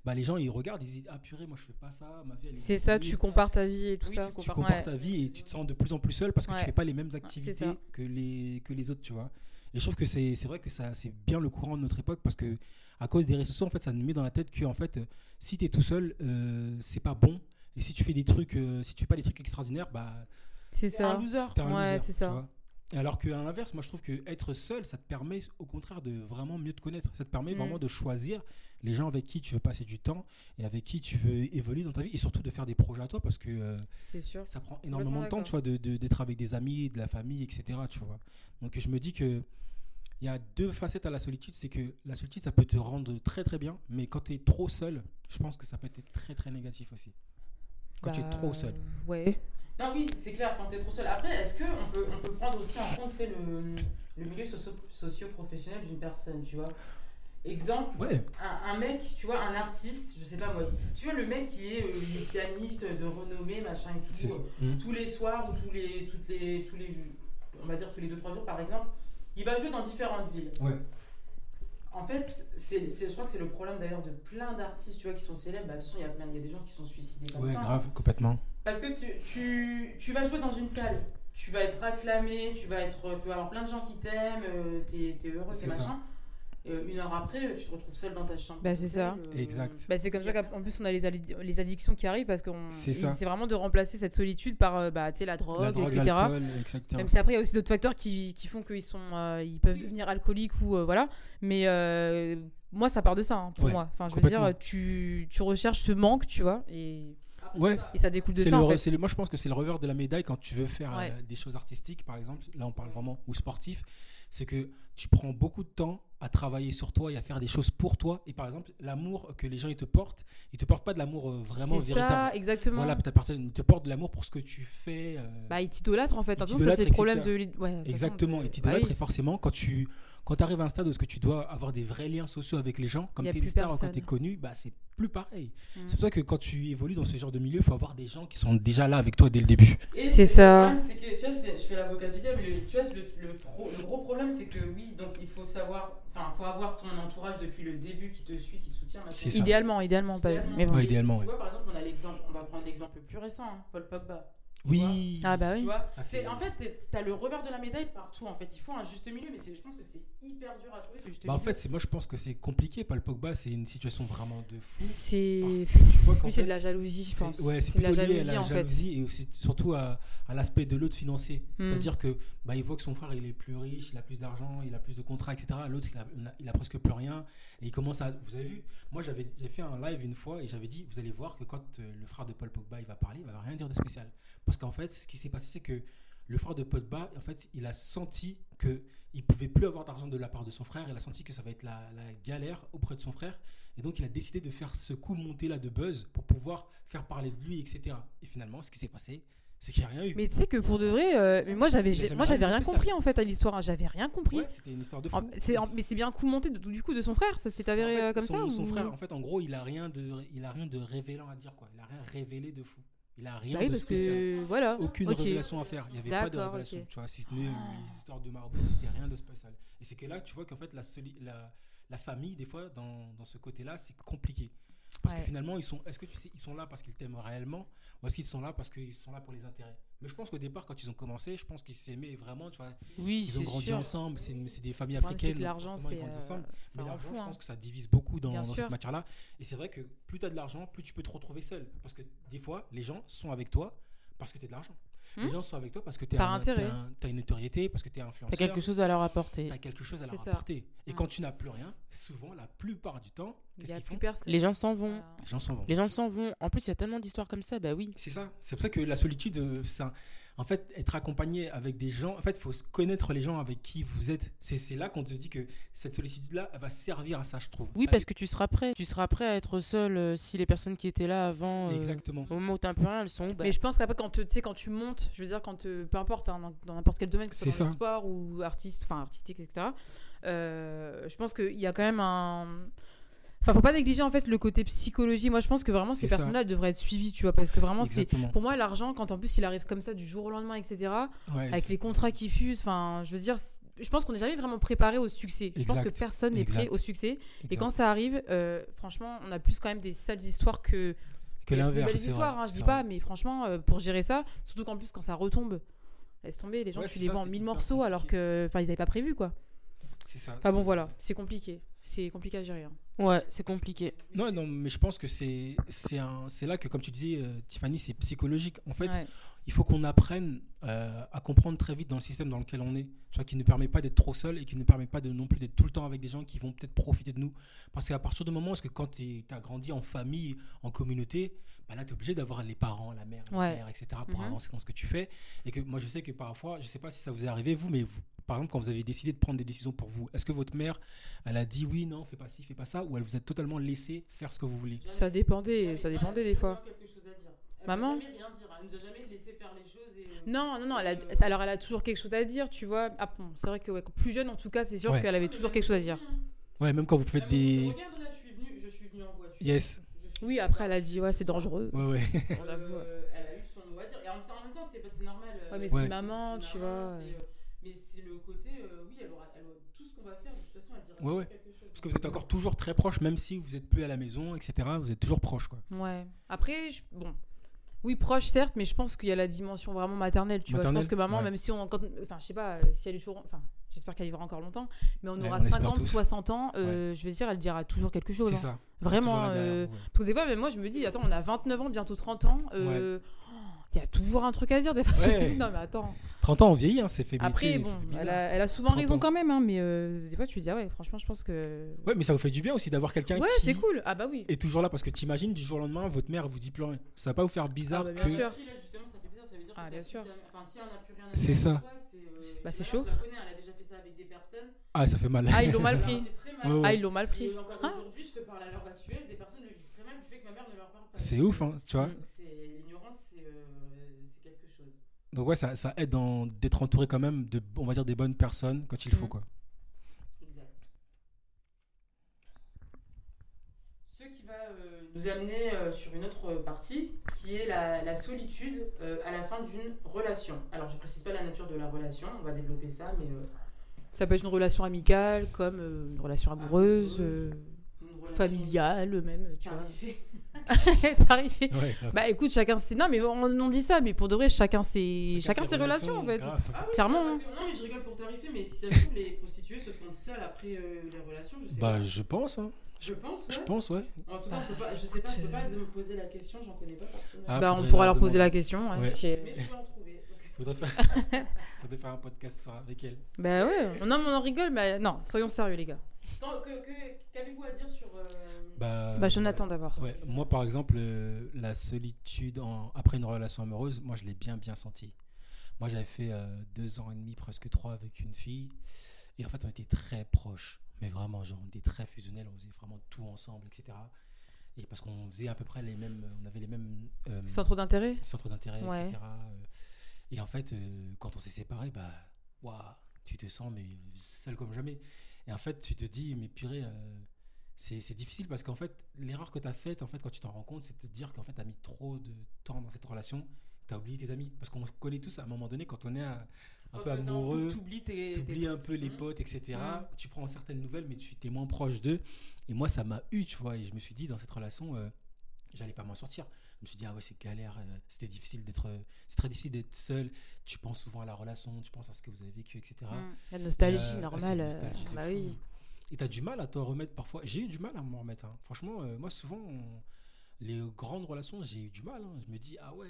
[SPEAKER 2] Bah, les gens, ils regardent, ils disent Ah purée, moi, je fais pas ça, ma vie, elle est
[SPEAKER 3] C'est ça, tu compares ta vie et tout
[SPEAKER 2] Oui,
[SPEAKER 3] ça.
[SPEAKER 2] tu,
[SPEAKER 3] compares- ouais.
[SPEAKER 2] ta vie et tu te sens de plus en plus seul parce que
[SPEAKER 3] Ouais.
[SPEAKER 2] tu fais pas les mêmes activités
[SPEAKER 3] ça.
[SPEAKER 2] que les, que les autres, tu vois. Et je trouve que c'est vrai que ça c'est bien le courant de notre époque parce que à cause des réseaux sociaux, en fait, ça nous met dans la tête que en fait, euh, si tu es tout seul, euh, c'est pas bon. Et si tu fais des trucs, euh, si tu fais pas des trucs extraordinaires, bah
[SPEAKER 3] C'est
[SPEAKER 1] C'est un
[SPEAKER 3] ça.
[SPEAKER 1] loser.
[SPEAKER 2] t'es un
[SPEAKER 3] Ouais, c'est
[SPEAKER 2] tu
[SPEAKER 3] ça.
[SPEAKER 2] vois. Alors qu'à l'inverse, moi je trouve que être seul, ça te permet au contraire de vraiment mieux te connaître. Ça te permet
[SPEAKER 3] Mm.
[SPEAKER 2] vraiment de choisir les gens avec qui tu veux passer du temps et avec qui tu veux évoluer dans ta vie et surtout de faire des projets à toi parce que euh,
[SPEAKER 3] sûr.
[SPEAKER 2] ça prend énormément de temps, tu vois, de- de- d'être avec des amis, de la famille, etc. Tu vois. Donc je me dis que il y a deux facettes à la solitude, c'est que la solitude ça peut te rendre très très bien, mais quand tu es trop seul, je pense que ça peut être très très négatif aussi. Quand tu es
[SPEAKER 3] Bah,
[SPEAKER 2] trop seul.
[SPEAKER 3] Ouais.
[SPEAKER 1] Non, oui, c'est clair, quand tu es trop seul. Après, est-ce qu'on peut, on peut prendre aussi en compte le, le milieu socio- socio-professionnel d'une personne, tu vois? Exemple,
[SPEAKER 2] Ouais,
[SPEAKER 1] un, un mec, tu vois, un artiste, je sais pas moi, tu vois le mec qui est, euh, il est pianiste de renommée, machin et tout,
[SPEAKER 2] ça.
[SPEAKER 1] euh,
[SPEAKER 2] Mm.
[SPEAKER 1] tous les soirs ou tous les, toutes les, tous les, ju- on va dire tous les 2-3 jours par exemple, il va jouer dans différentes villes.
[SPEAKER 2] Ouais.
[SPEAKER 1] En fait, c'est, c'est- je crois que c'est le problème d'ailleurs de plein d'artistes, tu vois, qui sont célèbres. Bah, de toute façon, il y a plein, il y a des gens qui sont suicidés comme
[SPEAKER 2] Ouais,
[SPEAKER 1] ça. hein.
[SPEAKER 2] grave, complètement.
[SPEAKER 1] Parce que tu, tu, tu vas jouer dans une salle, tu vas être acclamé, tu vas, être, tu vas avoir plein de gens qui t'aiment, euh, t'es, t'es heureux,
[SPEAKER 2] C'est
[SPEAKER 1] machin. Euh, une heure après, euh, tu te retrouves seul dans ta chambre.
[SPEAKER 3] Bah, c'est ça.
[SPEAKER 1] Euh,
[SPEAKER 2] Exact.
[SPEAKER 3] Bah, c'est comme ça qu'en plus on a les, les addictions qui arrivent parce qu'on
[SPEAKER 2] C'est
[SPEAKER 3] vraiment de remplacer cette solitude par bah, tu sais, la drogue,
[SPEAKER 2] La drogue,
[SPEAKER 3] etc. Même si après il y a aussi d'autres facteurs qui, qui font qu'ils sont euh, ils peuvent devenir alcooliques ou euh, voilà. Mais euh, moi ça part de ça hein, pour
[SPEAKER 2] Ouais,
[SPEAKER 3] moi. Enfin je veux dire tu, tu recherches ce manque tu vois et,
[SPEAKER 2] Ouais.
[SPEAKER 1] ça.
[SPEAKER 3] et ça découle de ça
[SPEAKER 2] le
[SPEAKER 3] en fait.
[SPEAKER 2] le- moi je pense que c'est le revers de la médaille quand tu veux faire
[SPEAKER 3] Ouais.
[SPEAKER 2] euh, des choses artistiques par exemple là on parle vraiment ou sportif c'est que tu prends beaucoup de temps à travailler sur toi et à faire des choses pour toi et par exemple l'amour que les gens ils te portent ils te portent pas de l'amour euh, vraiment
[SPEAKER 3] C'est
[SPEAKER 2] véritable
[SPEAKER 3] ça exactement.
[SPEAKER 2] voilà ils te portent de l'amour pour ce que tu fais euh,
[SPEAKER 3] Bah ils t'idolâtrent en fait.
[SPEAKER 2] Ils
[SPEAKER 3] Attention ça c'est le
[SPEAKER 2] t'idolâtrent,
[SPEAKER 3] problème de ouais,
[SPEAKER 2] exactement t'idolâtres
[SPEAKER 3] bah oui.
[SPEAKER 2] et forcément quand tu quand arrives à un stade où ce que tu dois avoir des vrais liens sociaux avec les gens comme tu es une star ou quand tu es connu bah c'est plus pareil
[SPEAKER 3] Mm.
[SPEAKER 2] c'est pour ça que quand tu évolues dans ce genre de milieu il faut avoir des gens qui sont déjà là avec toi dès le début
[SPEAKER 1] Et
[SPEAKER 3] C'est
[SPEAKER 1] le
[SPEAKER 3] ça.
[SPEAKER 1] problème, c'est que, tu vois, je fais l'avocat du diable, mais le, tu vois, le, le pro- le gros problème, c'est que oui, donc il faut savoir, enfin, faut avoir ton entourage depuis le début qui te suit, qui te soutient. machin.
[SPEAKER 2] C'est ça.
[SPEAKER 3] Idéalement idéalement pas
[SPEAKER 1] Idéalement.
[SPEAKER 3] mais bon.
[SPEAKER 2] Ouais,
[SPEAKER 1] Et
[SPEAKER 2] idéalement,
[SPEAKER 1] Tu
[SPEAKER 2] ouais.
[SPEAKER 1] vois, par exemple, on a l'exemple, on va prendre l'exemple plus récent, hein, Paul Pogba. Tu
[SPEAKER 2] oui
[SPEAKER 3] Ah bah
[SPEAKER 1] Tu
[SPEAKER 3] oui.
[SPEAKER 1] vois,
[SPEAKER 2] Ça,
[SPEAKER 1] c'est en fait, t'as le revers de la médaille partout. En fait, il faut un juste milieu, mais je pense que c'est hyper dur à trouver ce juste
[SPEAKER 2] Bah, en
[SPEAKER 1] milieu.
[SPEAKER 2] fait, c'est moi je pense que c'est compliqué. Paul Pogba, c'est une situation vraiment de fou.
[SPEAKER 3] C'est
[SPEAKER 2] tu vois
[SPEAKER 3] oui, c'est
[SPEAKER 2] fait,
[SPEAKER 3] de la jalousie je pense.
[SPEAKER 2] ouais, c'est
[SPEAKER 3] de la
[SPEAKER 2] lié à
[SPEAKER 3] jalousie
[SPEAKER 2] la
[SPEAKER 3] en fait.
[SPEAKER 2] jalousie et aussi surtout à, à l'aspect de l'autre financier.
[SPEAKER 3] Hmm.
[SPEAKER 2] C'est-à-dire que bah, il voit que son frère il est plus riche, il a plus d'argent, il a plus de contrats, etc. L'autre il a, il a- il a presque plus rien et il commence à. Vous avez vu Moi j'avais j'ai fait un live une fois et j'avais dit vous allez voir que quand euh, le frère de Paul Pogba il va parler, il va rien dire de spécial. Parce qu'en fait, ce qui s'est passé c'est que le frère de Pogba, en fait, il a senti que il pouvait plus avoir d'argent de la part de son frère. Il a senti que ça va être la, la galère auprès de son frère. Et donc, il a décidé de faire ce coup monté là de buzz pour pouvoir faire parler de lui, etc. Et finalement, ce qui s'est passé, c'est qu'il n'y a rien eu.
[SPEAKER 3] Mais tu sais que pour de vrai, euh, mais moi j'avais, moi j'avais
[SPEAKER 2] rien
[SPEAKER 3] compris en fait à l'histoire. hein. J'avais rien compris.
[SPEAKER 2] Ouais, c'était une histoire de fou.
[SPEAKER 3] En- c'est, en- mais c'est bien un coup monté de- du coup de son frère. Ça s'est avéré
[SPEAKER 2] En fait,
[SPEAKER 3] euh, comme
[SPEAKER 2] son,
[SPEAKER 3] ça
[SPEAKER 2] son
[SPEAKER 3] ou-
[SPEAKER 2] frère, en fait, en gros, il a rien de, il a rien de révélant à dire quoi. Il a rien révélé de fou. Il a rien
[SPEAKER 3] Bah oui,
[SPEAKER 2] de spécial.
[SPEAKER 3] que voilà.
[SPEAKER 2] Aucune
[SPEAKER 3] Ok.
[SPEAKER 2] révélation à faire. Il n'y avait pas de révélation. Tu vois, si ce n'est les histoires de marbre, c'était rien de spécial. Et c'est que là, tu vois qu'en fait, la, soli- la, la famille, des fois, dans, dans ce côté-là, c'est compliqué. Parce
[SPEAKER 3] Ouais.
[SPEAKER 2] que finalement, ils sont. Est-ce que tu sais, ils sont là parce qu'ils t'aiment réellement, ou est-ce qu'ils sont là parce qu'ils sont là pour les intérêts? Mais je pense qu'au départ, quand ils ont commencé, je pense qu'ils s'aimaient vraiment. Tu vois,
[SPEAKER 1] oui,
[SPEAKER 2] ils ont grandi
[SPEAKER 1] sûr.
[SPEAKER 2] ensemble. C'est des familles africaines.
[SPEAKER 3] l'argent, c'est, euh,
[SPEAKER 2] Mais l'argent, je
[SPEAKER 3] hein.
[SPEAKER 2] pense que ça divise beaucoup dans, cette matière-là. Et c'est vrai que plus tu as de l'argent, plus tu peux te retrouver seul. Parce que des fois, les gens sont avec toi parce que tu as de l'argent. Les
[SPEAKER 3] Hmm
[SPEAKER 2] gens sont avec toi parce que tu
[SPEAKER 3] Par intérêt.
[SPEAKER 2] as une notoriété, parce que tu es
[SPEAKER 1] T'as
[SPEAKER 2] influenceur.
[SPEAKER 1] quelque chose à leur apporter.
[SPEAKER 2] Tu as quelque chose à leur
[SPEAKER 3] ça.
[SPEAKER 2] apporter. Et
[SPEAKER 3] Hmm.
[SPEAKER 2] quand tu n'as plus rien, souvent, la plupart du temps, qu'est-ce qu'ils font
[SPEAKER 3] personne.
[SPEAKER 1] Les gens s'en vont.
[SPEAKER 2] Les gens s'en vont.
[SPEAKER 1] Les gens s'en vont. En plus, il y a tellement d'histoires comme ça, bah oui.
[SPEAKER 2] C'est ça. C'est pour ça que la solitude, euh, ça, en fait, être accompagné avec des gens, en fait, il faut connaître les gens avec qui vous êtes. C'est c'est là qu'on te dit que cette sollicitude-là, elle va servir à ça, je trouve.
[SPEAKER 1] Oui, parce que tu seras prêt. Tu seras prêt à être seul euh, si les personnes qui étaient là avant, euh,
[SPEAKER 2] Exactement.
[SPEAKER 1] au moment où t'as un peu rien, elles sont où bah,
[SPEAKER 3] Mais je pense qu'après, quand, tu sais, quand tu montes, je veux dire, quand te- peu importe, hein, dans dans n'importe quel domaine, que ce soit dans le sport ou artiste, enfin artistique, etc., euh, je pense qu'il y a quand même un. Enfin, faut pas négliger en fait le côté psychologie. Moi, je pense que vraiment ces personnes-là devraient être suivies, tu vois, parce que vraiment, c'est. Pour moi, l'argent, quand en plus il arrive comme ça du jour au lendemain, etc.,
[SPEAKER 2] Ouais,
[SPEAKER 3] avec les contrats qui fusent, enfin, je veux dire, je pense qu'on n'est jamais vraiment préparé au succès. Je pense que personne n'est prêt au succès. Et quand ça arrive, euh, franchement, on a plus quand même des sales histoires que,
[SPEAKER 2] que
[SPEAKER 3] des
[SPEAKER 2] l'inverse,
[SPEAKER 3] belles
[SPEAKER 2] c'est
[SPEAKER 3] histoires, hein, je dis
[SPEAKER 2] vrai.
[SPEAKER 3] pas, mais franchement, euh, pour gérer ça, surtout qu'en plus, quand ça retombe, laisse tomber, les gens,
[SPEAKER 2] Ouais,
[SPEAKER 3] tu les vends en mille morceaux alors que, enfin, ils n'avaient pas prévu, quoi.
[SPEAKER 2] C'est ça.
[SPEAKER 3] Enfin bon, voilà, c'est compliqué. C'est compliqué à gérer. hein.
[SPEAKER 1] Ouais, c'est compliqué.
[SPEAKER 2] Non, non, mais je pense que c'est là que, comme tu disais, euh, Tiffany, c'est psychologique. En fait,
[SPEAKER 3] Ouais.
[SPEAKER 2] il faut qu'on apprenne euh, à comprendre très vite dans le système dans lequel on est, tu vois, qui ne permet pas d'être trop seul et qui ne permet pas de non plus d'être tout le temps avec des gens qui vont peut-être profiter de nous. Parce qu'à partir du moment où que quand tu as grandi en famille, en communauté, bah là, tu es obligé d'avoir les parents, la mère,
[SPEAKER 3] Ouais.
[SPEAKER 2] etc. pour
[SPEAKER 3] Mhm.
[SPEAKER 2] avancer dans ce que tu fais. Et que moi, je sais que parfois, je sais pas si ça vous est arrivé, vous, mais vous, par exemple, quand vous avez décidé de prendre des décisions pour vous, est-ce que votre mère, elle a dit oui, non, fais pas ci, fais pas ça, ou elle vous a totalement laissé faire ce que vous voulez?
[SPEAKER 3] Ça dépendait, ça dépendait des fois. Maman
[SPEAKER 1] Elle rien dire. Elle nous a jamais laissé faire les choses. Et, euh,
[SPEAKER 3] Non, non, non. Elle a, alors, elle a toujours quelque chose à dire, tu vois. Ah bon, c'est vrai que ouais, plus jeune, en tout cas, c'est sûr
[SPEAKER 2] Ouais.
[SPEAKER 3] qu'elle avait toujours quelque chose à dire.
[SPEAKER 2] Ouais, même quand vous faites des.
[SPEAKER 1] Regarde là, je suis venu, je suis venu en voiture.
[SPEAKER 2] Yes.
[SPEAKER 3] Oui, après, elle a dit, ouais, c'est dangereux.
[SPEAKER 2] Ouais, ouais.
[SPEAKER 1] Euh, elle a eu son mot à dire. Et en même temps, c'est normal. euh,
[SPEAKER 3] Ouais, mais
[SPEAKER 2] Ouais.
[SPEAKER 3] c'est maman, tu vois.
[SPEAKER 1] C'est, Mais c'est le côté, euh, oui, elle aura, elle aura- tout ce qu'on va faire, de toute façon, elle dira
[SPEAKER 2] Ouais,
[SPEAKER 1] toujours
[SPEAKER 2] ouais.
[SPEAKER 1] quelque chose.
[SPEAKER 2] Parce que vous êtes encore toujours très proche, même si vous êtes plus à la maison, etc. Vous êtes toujours proche, quoi.
[SPEAKER 3] Ouais. Après, je- bon. Oui, proche, certes, mais je pense qu'il y a la dimension vraiment maternelle, tu vois. Je pense que maman,
[SPEAKER 2] ouais.
[SPEAKER 3] même si on. quand- Enfin, je sais pas, si elle est toujours. Enfin, j'espère qu'elle vivra encore longtemps, mais on
[SPEAKER 2] Ouais,
[SPEAKER 3] aura
[SPEAKER 2] on espère
[SPEAKER 3] 50,
[SPEAKER 2] tous.
[SPEAKER 3] 60 ans, euh, je veux dire, elle dira toujours quelque chose.
[SPEAKER 2] C'est
[SPEAKER 3] hein.
[SPEAKER 2] ça.
[SPEAKER 3] Vraiment. Euh,
[SPEAKER 2] derrière vous, ouais.
[SPEAKER 3] Parce que des fois, même moi, je me dis, attends, on a 29 ans, bientôt 30 ans. euh, Il y a toujours un truc à dire. Des fois, je me
[SPEAKER 2] Ouais.
[SPEAKER 3] dis, non, mais attends.
[SPEAKER 2] 30 ans, on vieillit, hein, c'est fait
[SPEAKER 3] Après, bon,
[SPEAKER 2] fait
[SPEAKER 3] elle a, elle a souvent
[SPEAKER 2] 30
[SPEAKER 3] raison
[SPEAKER 2] ans.
[SPEAKER 3] quand même, hein, mais euh, des fois, tu te dis, ah ouais, franchement, je pense que.
[SPEAKER 2] Ouais, mais ça vous fait du bien aussi d'avoir quelqu'un
[SPEAKER 3] Ouais,
[SPEAKER 2] qui
[SPEAKER 3] c'est cool. Ah bah oui.
[SPEAKER 2] est toujours là parce que t'imagines du jour au lendemain, votre mère vous dit plus rien. Ça va pas vous faire bizarre
[SPEAKER 3] Ah bah, bien
[SPEAKER 2] que.
[SPEAKER 3] sûr.
[SPEAKER 1] Si, là, justement, ça fait bizarre, ça veut dire
[SPEAKER 3] Ah,
[SPEAKER 1] que
[SPEAKER 3] bien sûr.
[SPEAKER 1] Enfin, si on n'a plus rien à
[SPEAKER 2] C'est
[SPEAKER 1] faire
[SPEAKER 2] ça.
[SPEAKER 1] toi, c'est, euh,
[SPEAKER 3] Bah, c'est chaud.
[SPEAKER 1] Connais, elle a déjà fait ça avec des personnes.
[SPEAKER 2] Ah, ça fait mal.
[SPEAKER 3] Ah, ils l'ont mal pris.
[SPEAKER 2] Ouais, ouais.
[SPEAKER 3] Ah, ils l'ont mal pris.
[SPEAKER 1] Et encore
[SPEAKER 3] Ah.
[SPEAKER 1] aujourd'hui, je te parle à l'heure actuelle, des personnes le vivent très mal du fait que ma mère ne leur parle pas.
[SPEAKER 2] C'est ouf, hein, tu vois.
[SPEAKER 1] Donc
[SPEAKER 2] ouais, ça, ça aide d'être entouré quand même de, on va dire, des bonnes personnes quand il faut,
[SPEAKER 3] Mm.
[SPEAKER 2] quoi.
[SPEAKER 1] Exact. Ce qui va euh, nous amener euh, sur une autre partie, qui est la, la solitude euh, à la fin d'une relation. Alors, je précise pas la nature de la relation, on va développer ça, mais euh,
[SPEAKER 3] Ça peut être une relation amicale, comme euh, une relation amoureuse, euh, familiale même, tu vois.
[SPEAKER 1] Tarifée.
[SPEAKER 2] Ouais.
[SPEAKER 3] Bah écoute, chacun ses. Non, mais on, on dit ça, mais pour de vrai, chacun ses, chacun ses relations, en fait.
[SPEAKER 1] Ah oui,
[SPEAKER 3] Clairement,
[SPEAKER 1] que- non, mais je rigole pour tarifer, mais si ça se trouve, les prostituées se sentent seules après euh, les relations, je sais
[SPEAKER 2] Bah,
[SPEAKER 1] pas.
[SPEAKER 2] je pense, hein.
[SPEAKER 1] Je pense,
[SPEAKER 2] Je
[SPEAKER 1] ouais.
[SPEAKER 2] pense, ouais.
[SPEAKER 1] En tout cas, on peut pas, je sais pas, je peux pas me poser la question, j'en connais pas.
[SPEAKER 2] Ah,
[SPEAKER 3] bah, on pourra
[SPEAKER 2] leur
[SPEAKER 3] poser la question. hein,
[SPEAKER 2] Ouais.
[SPEAKER 3] si-
[SPEAKER 1] Mais je peux en.
[SPEAKER 2] Faudrait faire... Faudrait faire un podcast avec elle.
[SPEAKER 3] Bah ouais, non, mais on en rigole, mais non, soyons sérieux, les gars.
[SPEAKER 1] Qu'avez-vous à dire sur. euh,
[SPEAKER 2] Bah,
[SPEAKER 3] Bah, Jonathan d'abord.
[SPEAKER 2] Ouais, moi par exemple, euh, la solitude en- après une relation amoureuse, moi je l'ai bien bien senti. Moi j'avais fait euh, deux ans et demi, presque trois avec une fille, et en fait on était très proches, mais vraiment genre on était très fusionnels, on faisait vraiment tout ensemble, etc. Et parce qu'on faisait à peu près les mêmes, on avait les mêmes euh,
[SPEAKER 3] Centre d'intérêt?
[SPEAKER 2] centres d'intérêt,
[SPEAKER 3] Ouais.
[SPEAKER 2] etc. Et en fait, euh, quand on s'est séparés, bah, waouh, tu te sens mais seul comme jamais. Et en fait, tu te dis, mais purée, euh, c'est difficile parce qu'en fait, l'erreur que tu as faite, en fait, quand tu t'en rends compte, c'est de te dire qu'en fait, tu as mis trop de temps dans cette relation, tu as oublié tes amis. Parce qu'on connaît tous à un moment donné, quand on est un, peu
[SPEAKER 1] t'es
[SPEAKER 2] amoureux,
[SPEAKER 1] T'oublies tes.
[SPEAKER 2] t'oublies
[SPEAKER 1] tes
[SPEAKER 2] un peu les potes, etc. Tu prends certaines nouvelles, mais tu es moins proche d'eux. Et moi, ça m'a eu, tu vois. Et je me suis dit, dans cette relation, euh, j'allais pas m'en sortir. Je me suis dit, ah ouais, c'est galère. euh, C'était difficile d'être. euh, C'est très difficile d'être seul. Tu penses souvent à la relation, tu penses à ce que vous avez vécu, etc.
[SPEAKER 3] Mm. La nostalgie,
[SPEAKER 2] Et, euh, ouais,
[SPEAKER 3] normal.
[SPEAKER 2] c'est une
[SPEAKER 3] euh,
[SPEAKER 2] nostalgie
[SPEAKER 3] bah
[SPEAKER 2] fou.
[SPEAKER 3] oui.
[SPEAKER 2] Et t'as du mal à te remettre parfois? J'ai eu du mal à m'en remettre. hein. Franchement, euh, moi, souvent, on- les grandes relations, j'ai eu du mal. hein. Je me dis, ah ouais,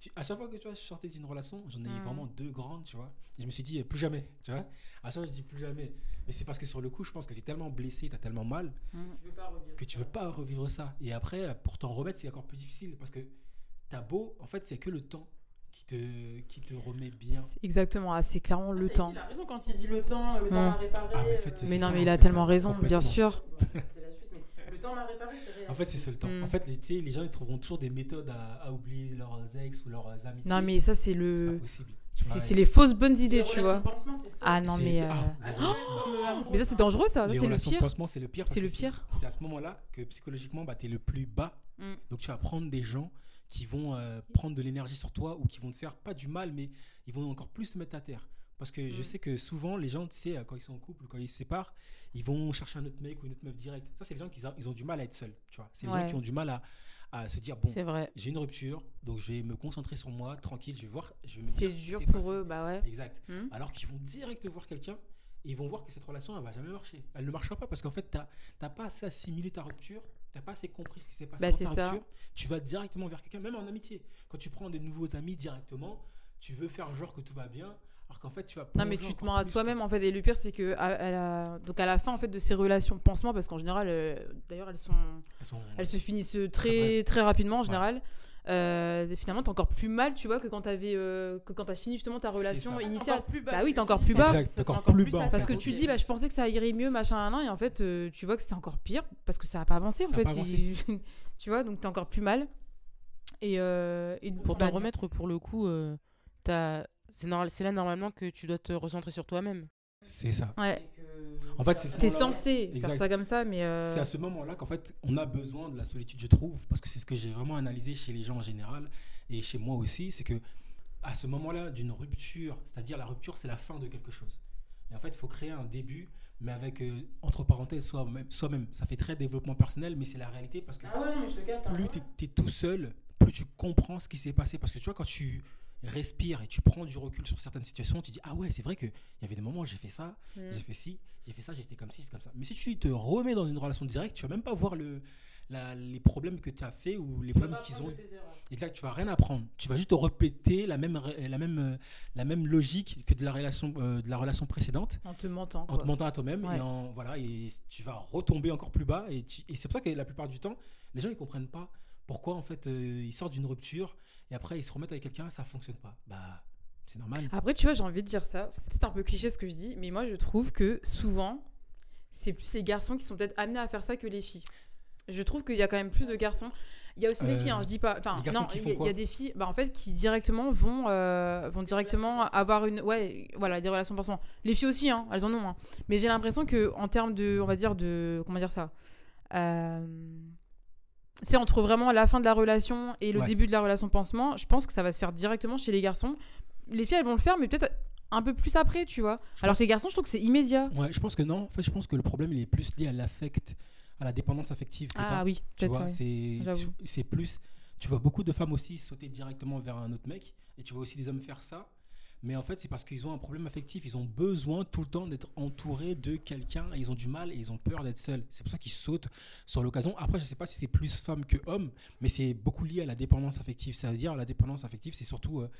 [SPEAKER 2] tu- à chaque fois que tu vois, je sortais d'une relation, j'en ai eu
[SPEAKER 3] Mm.
[SPEAKER 2] vraiment deux grandes, tu vois. Et je me suis dit, plus jamais, tu vois. À chaque fois, je dis plus jamais. Mais c'est parce que sur le coup, je pense que tu es tellement blessé, tu as tellement mal,
[SPEAKER 3] Mm.
[SPEAKER 1] Tu veux pas revivre.
[SPEAKER 2] que tu veux pas revivre ça. Et après, pour t'en remettre, c'est encore plus difficile parce que t'as beau, en fait, c'est que le temps qui te, qui te remet bien.
[SPEAKER 3] Exactement, ah, c'est clairement le temps.
[SPEAKER 1] Il a raison quand il dit le temps, le temps
[SPEAKER 3] Mm.
[SPEAKER 1] réparé.
[SPEAKER 2] Ah, mais en fait,
[SPEAKER 1] euh,
[SPEAKER 3] Mais non,
[SPEAKER 2] ça,
[SPEAKER 3] mais il a tellement raison, bien sûr.
[SPEAKER 1] c'est la suite, mais le temps m'a réparé, c'est réel.
[SPEAKER 2] En fait, c'est le temps.
[SPEAKER 3] Mm.
[SPEAKER 2] En fait, les, gens ils trouveront toujours des méthodes à, à oublier leurs ex ou leurs amitiés.
[SPEAKER 3] Non, mais ça, c'est
[SPEAKER 2] c'est pas
[SPEAKER 3] le.
[SPEAKER 2] possible.
[SPEAKER 3] C'est
[SPEAKER 2] et-
[SPEAKER 3] c'est les fausses bonnes
[SPEAKER 1] Les
[SPEAKER 3] idées, tu vois.
[SPEAKER 1] pansement.
[SPEAKER 3] Ah non, mais. euh,
[SPEAKER 2] ah,
[SPEAKER 3] Mais ça, c'est dangereux, ça. C'est le pire.
[SPEAKER 2] c'est le pire.
[SPEAKER 3] C'est
[SPEAKER 2] que
[SPEAKER 3] le pire.
[SPEAKER 2] C'est à ce moment-là que psychologiquement, bah, tu es le plus bas.
[SPEAKER 3] Mm.
[SPEAKER 2] Donc tu vas prendre des gens qui vont euh, prendre de l'énergie sur toi ou qui vont te faire pas du mal, mais ils vont encore plus te mettre à terre. Parce que je sais que souvent, les gens, tu sais, quand ils sont en couple ou quand ils se séparent, ils vont chercher un autre mec ou une autre meuf direct. Ça, c'est les gens qui ils ont du mal à être seuls. Tu vois, c'est les gens qui ont du mal à, à se dire bon, j'ai une rupture, donc je vais me concentrer sur moi, tranquille, je vais voir, je vais me
[SPEAKER 3] C'est
[SPEAKER 2] ce
[SPEAKER 3] dur pour
[SPEAKER 2] passé.
[SPEAKER 3] eux, bah ouais.
[SPEAKER 2] Exact.
[SPEAKER 3] Hmm.
[SPEAKER 2] Alors qu'ils vont direct voir quelqu'un et ils vont voir que cette relation, elle va jamais marcher. Elle ne marchera pas parce qu'en fait, tu n'as pas assez assimilé ta rupture, tu n'as pas assez compris ce qui s'est passé
[SPEAKER 3] Bah,
[SPEAKER 2] dans ta rupture. Tu vas directement vers quelqu'un, même en amitié. Quand tu prends des nouveaux amis directement, tu veux faire genre que tout va bien, alors qu'en fait, tu vas
[SPEAKER 3] Non mais tu te
[SPEAKER 2] encore
[SPEAKER 3] mens à toi-même en fait. Et le pire c'est que à, à la... donc à la fin en fait de ces relations pansement parce qu'en général euh, d'ailleurs elles sont
[SPEAKER 2] Elles sont-
[SPEAKER 3] elles se finissent
[SPEAKER 2] Très
[SPEAKER 3] très très rapidement en
[SPEAKER 2] Ouais.
[SPEAKER 3] général. Euh, finalement t'es encore plus mal tu vois que quand t'avais euh, que quand t'as fini justement ta relation initiale.
[SPEAKER 1] Encore plus bas,
[SPEAKER 3] Bah oui, t'es encore plus bas.
[SPEAKER 2] Exact, encore
[SPEAKER 1] fait
[SPEAKER 2] plus bas,
[SPEAKER 3] parce que tu dis bah je pensais que ça irait mieux machin nan, nan, et en fait euh, tu vois que c'est encore pire parce que ça a pas avancé en
[SPEAKER 2] Ça
[SPEAKER 3] fait tu vois donc t'es encore plus mal. Et, euh, et
[SPEAKER 1] Pour
[SPEAKER 3] bah,
[SPEAKER 1] t'en remettre, pour le coup, euh, t'as- c'est normal- là normalement que tu dois te recentrer sur toi-même.
[SPEAKER 2] C'est ça.
[SPEAKER 3] ouais
[SPEAKER 2] En fait, c'est ce
[SPEAKER 3] t'es
[SPEAKER 2] moment-là-
[SPEAKER 3] censé faire ça comme ça mais euh,
[SPEAKER 2] C'est à ce moment-là qu'en fait, on a besoin de la solitude, je trouve, parce que c'est ce que j'ai vraiment analysé chez les gens en général et chez moi aussi, c'est que à ce moment-là d'une rupture, c'est-à-dire la rupture, c'est la fin de quelque chose. Et en fait, il faut créer un début, mais avec euh, entre parenthèses soi-même. soi-même. Ça fait très développement personnel, mais c'est la réalité parce que
[SPEAKER 1] Ah ouais, non, mais je te capte.
[SPEAKER 2] plus tu es, tout seul, plus tu comprends ce qui s'est passé. Parce que tu vois, quand tu respires et tu prends du recul sur certaines situations, tu dis Ah ouais, c'est vrai qu'il y avait des moments où j'ai fait ça,
[SPEAKER 3] Mm.
[SPEAKER 2] j'ai fait ci, j'ai fait ça, j'étais comme ci, j'étais comme ça. Mais si tu te remets dans une relation directe, tu vas même pas voir le, la- les problèmes que tu as fait ou les problèmes qu'ils ont. Exact, tu vas rien apprendre. Tu vas juste te répéter la même, la même, euh, la même logique que de la relation, euh, de la relation précédente
[SPEAKER 3] en te mentant
[SPEAKER 2] en
[SPEAKER 3] quoi.
[SPEAKER 2] te mentant à toi-même
[SPEAKER 3] Ouais.
[SPEAKER 2] et en, voilà et tu vas retomber encore plus bas et, tu- et c'est pour ça que la plupart du temps les gens ils comprennent pas pourquoi en fait euh, ils sortent d'une rupture et après ils se remettent avec quelqu'un ça fonctionne pas bah c'est normal
[SPEAKER 3] Après, tu vois, j'ai envie de dire ça. C'est peut-être un peu cliché ce que je dis, mais moi, je trouve que souvent, c'est plus les garçons qui sont peut-être amenés à faire ça que les filles. Je trouve qu'il y a quand même plus de garçons. Il y a aussi des
[SPEAKER 2] Euh,
[SPEAKER 3] filles, hein, je dis pas. Enfin, non, il y, a- y des filles, bah, en fait, qui directement vont, euh, vont directement avoir une, ouais, voilà, des relations pansement. Les filles aussi, hein, elles en ont. hein. Mais j'ai l'impression que en termes de, on va dire de, comment dire ça. euh, c'est entre vraiment la fin de la relation et le
[SPEAKER 2] Ouais.
[SPEAKER 3] début de la relation pansement, je pense que ça va se faire directement chez les garçons. Les filles, elles vont le faire, mais peut-être un peu plus après, tu vois.
[SPEAKER 2] Je
[SPEAKER 3] Alors
[SPEAKER 2] pense-
[SPEAKER 3] que les garçons, je trouve que c'est immédiat.
[SPEAKER 2] ouais je pense que non en fait je pense que le problème il est plus lié à l'affect à la dépendance affective.
[SPEAKER 3] Ah oui,
[SPEAKER 2] tu vois c'est c'est plus tu vois beaucoup de femmes aussi sauter directement vers un autre mec et tu vois aussi des hommes faire ça mais en fait c'est parce qu'ils ont un problème affectif. Ils ont besoin tout le temps d'être entourés de quelqu'un ils ont du mal et ils ont peur d'être seuls. C'est pour ça qu'ils sautent sur l'occasion. Après je sais pas si c'est plus femme que homme mais c'est beaucoup lié à la dépendance affective. Ça veut dire la dépendance affective c'est surtout euh,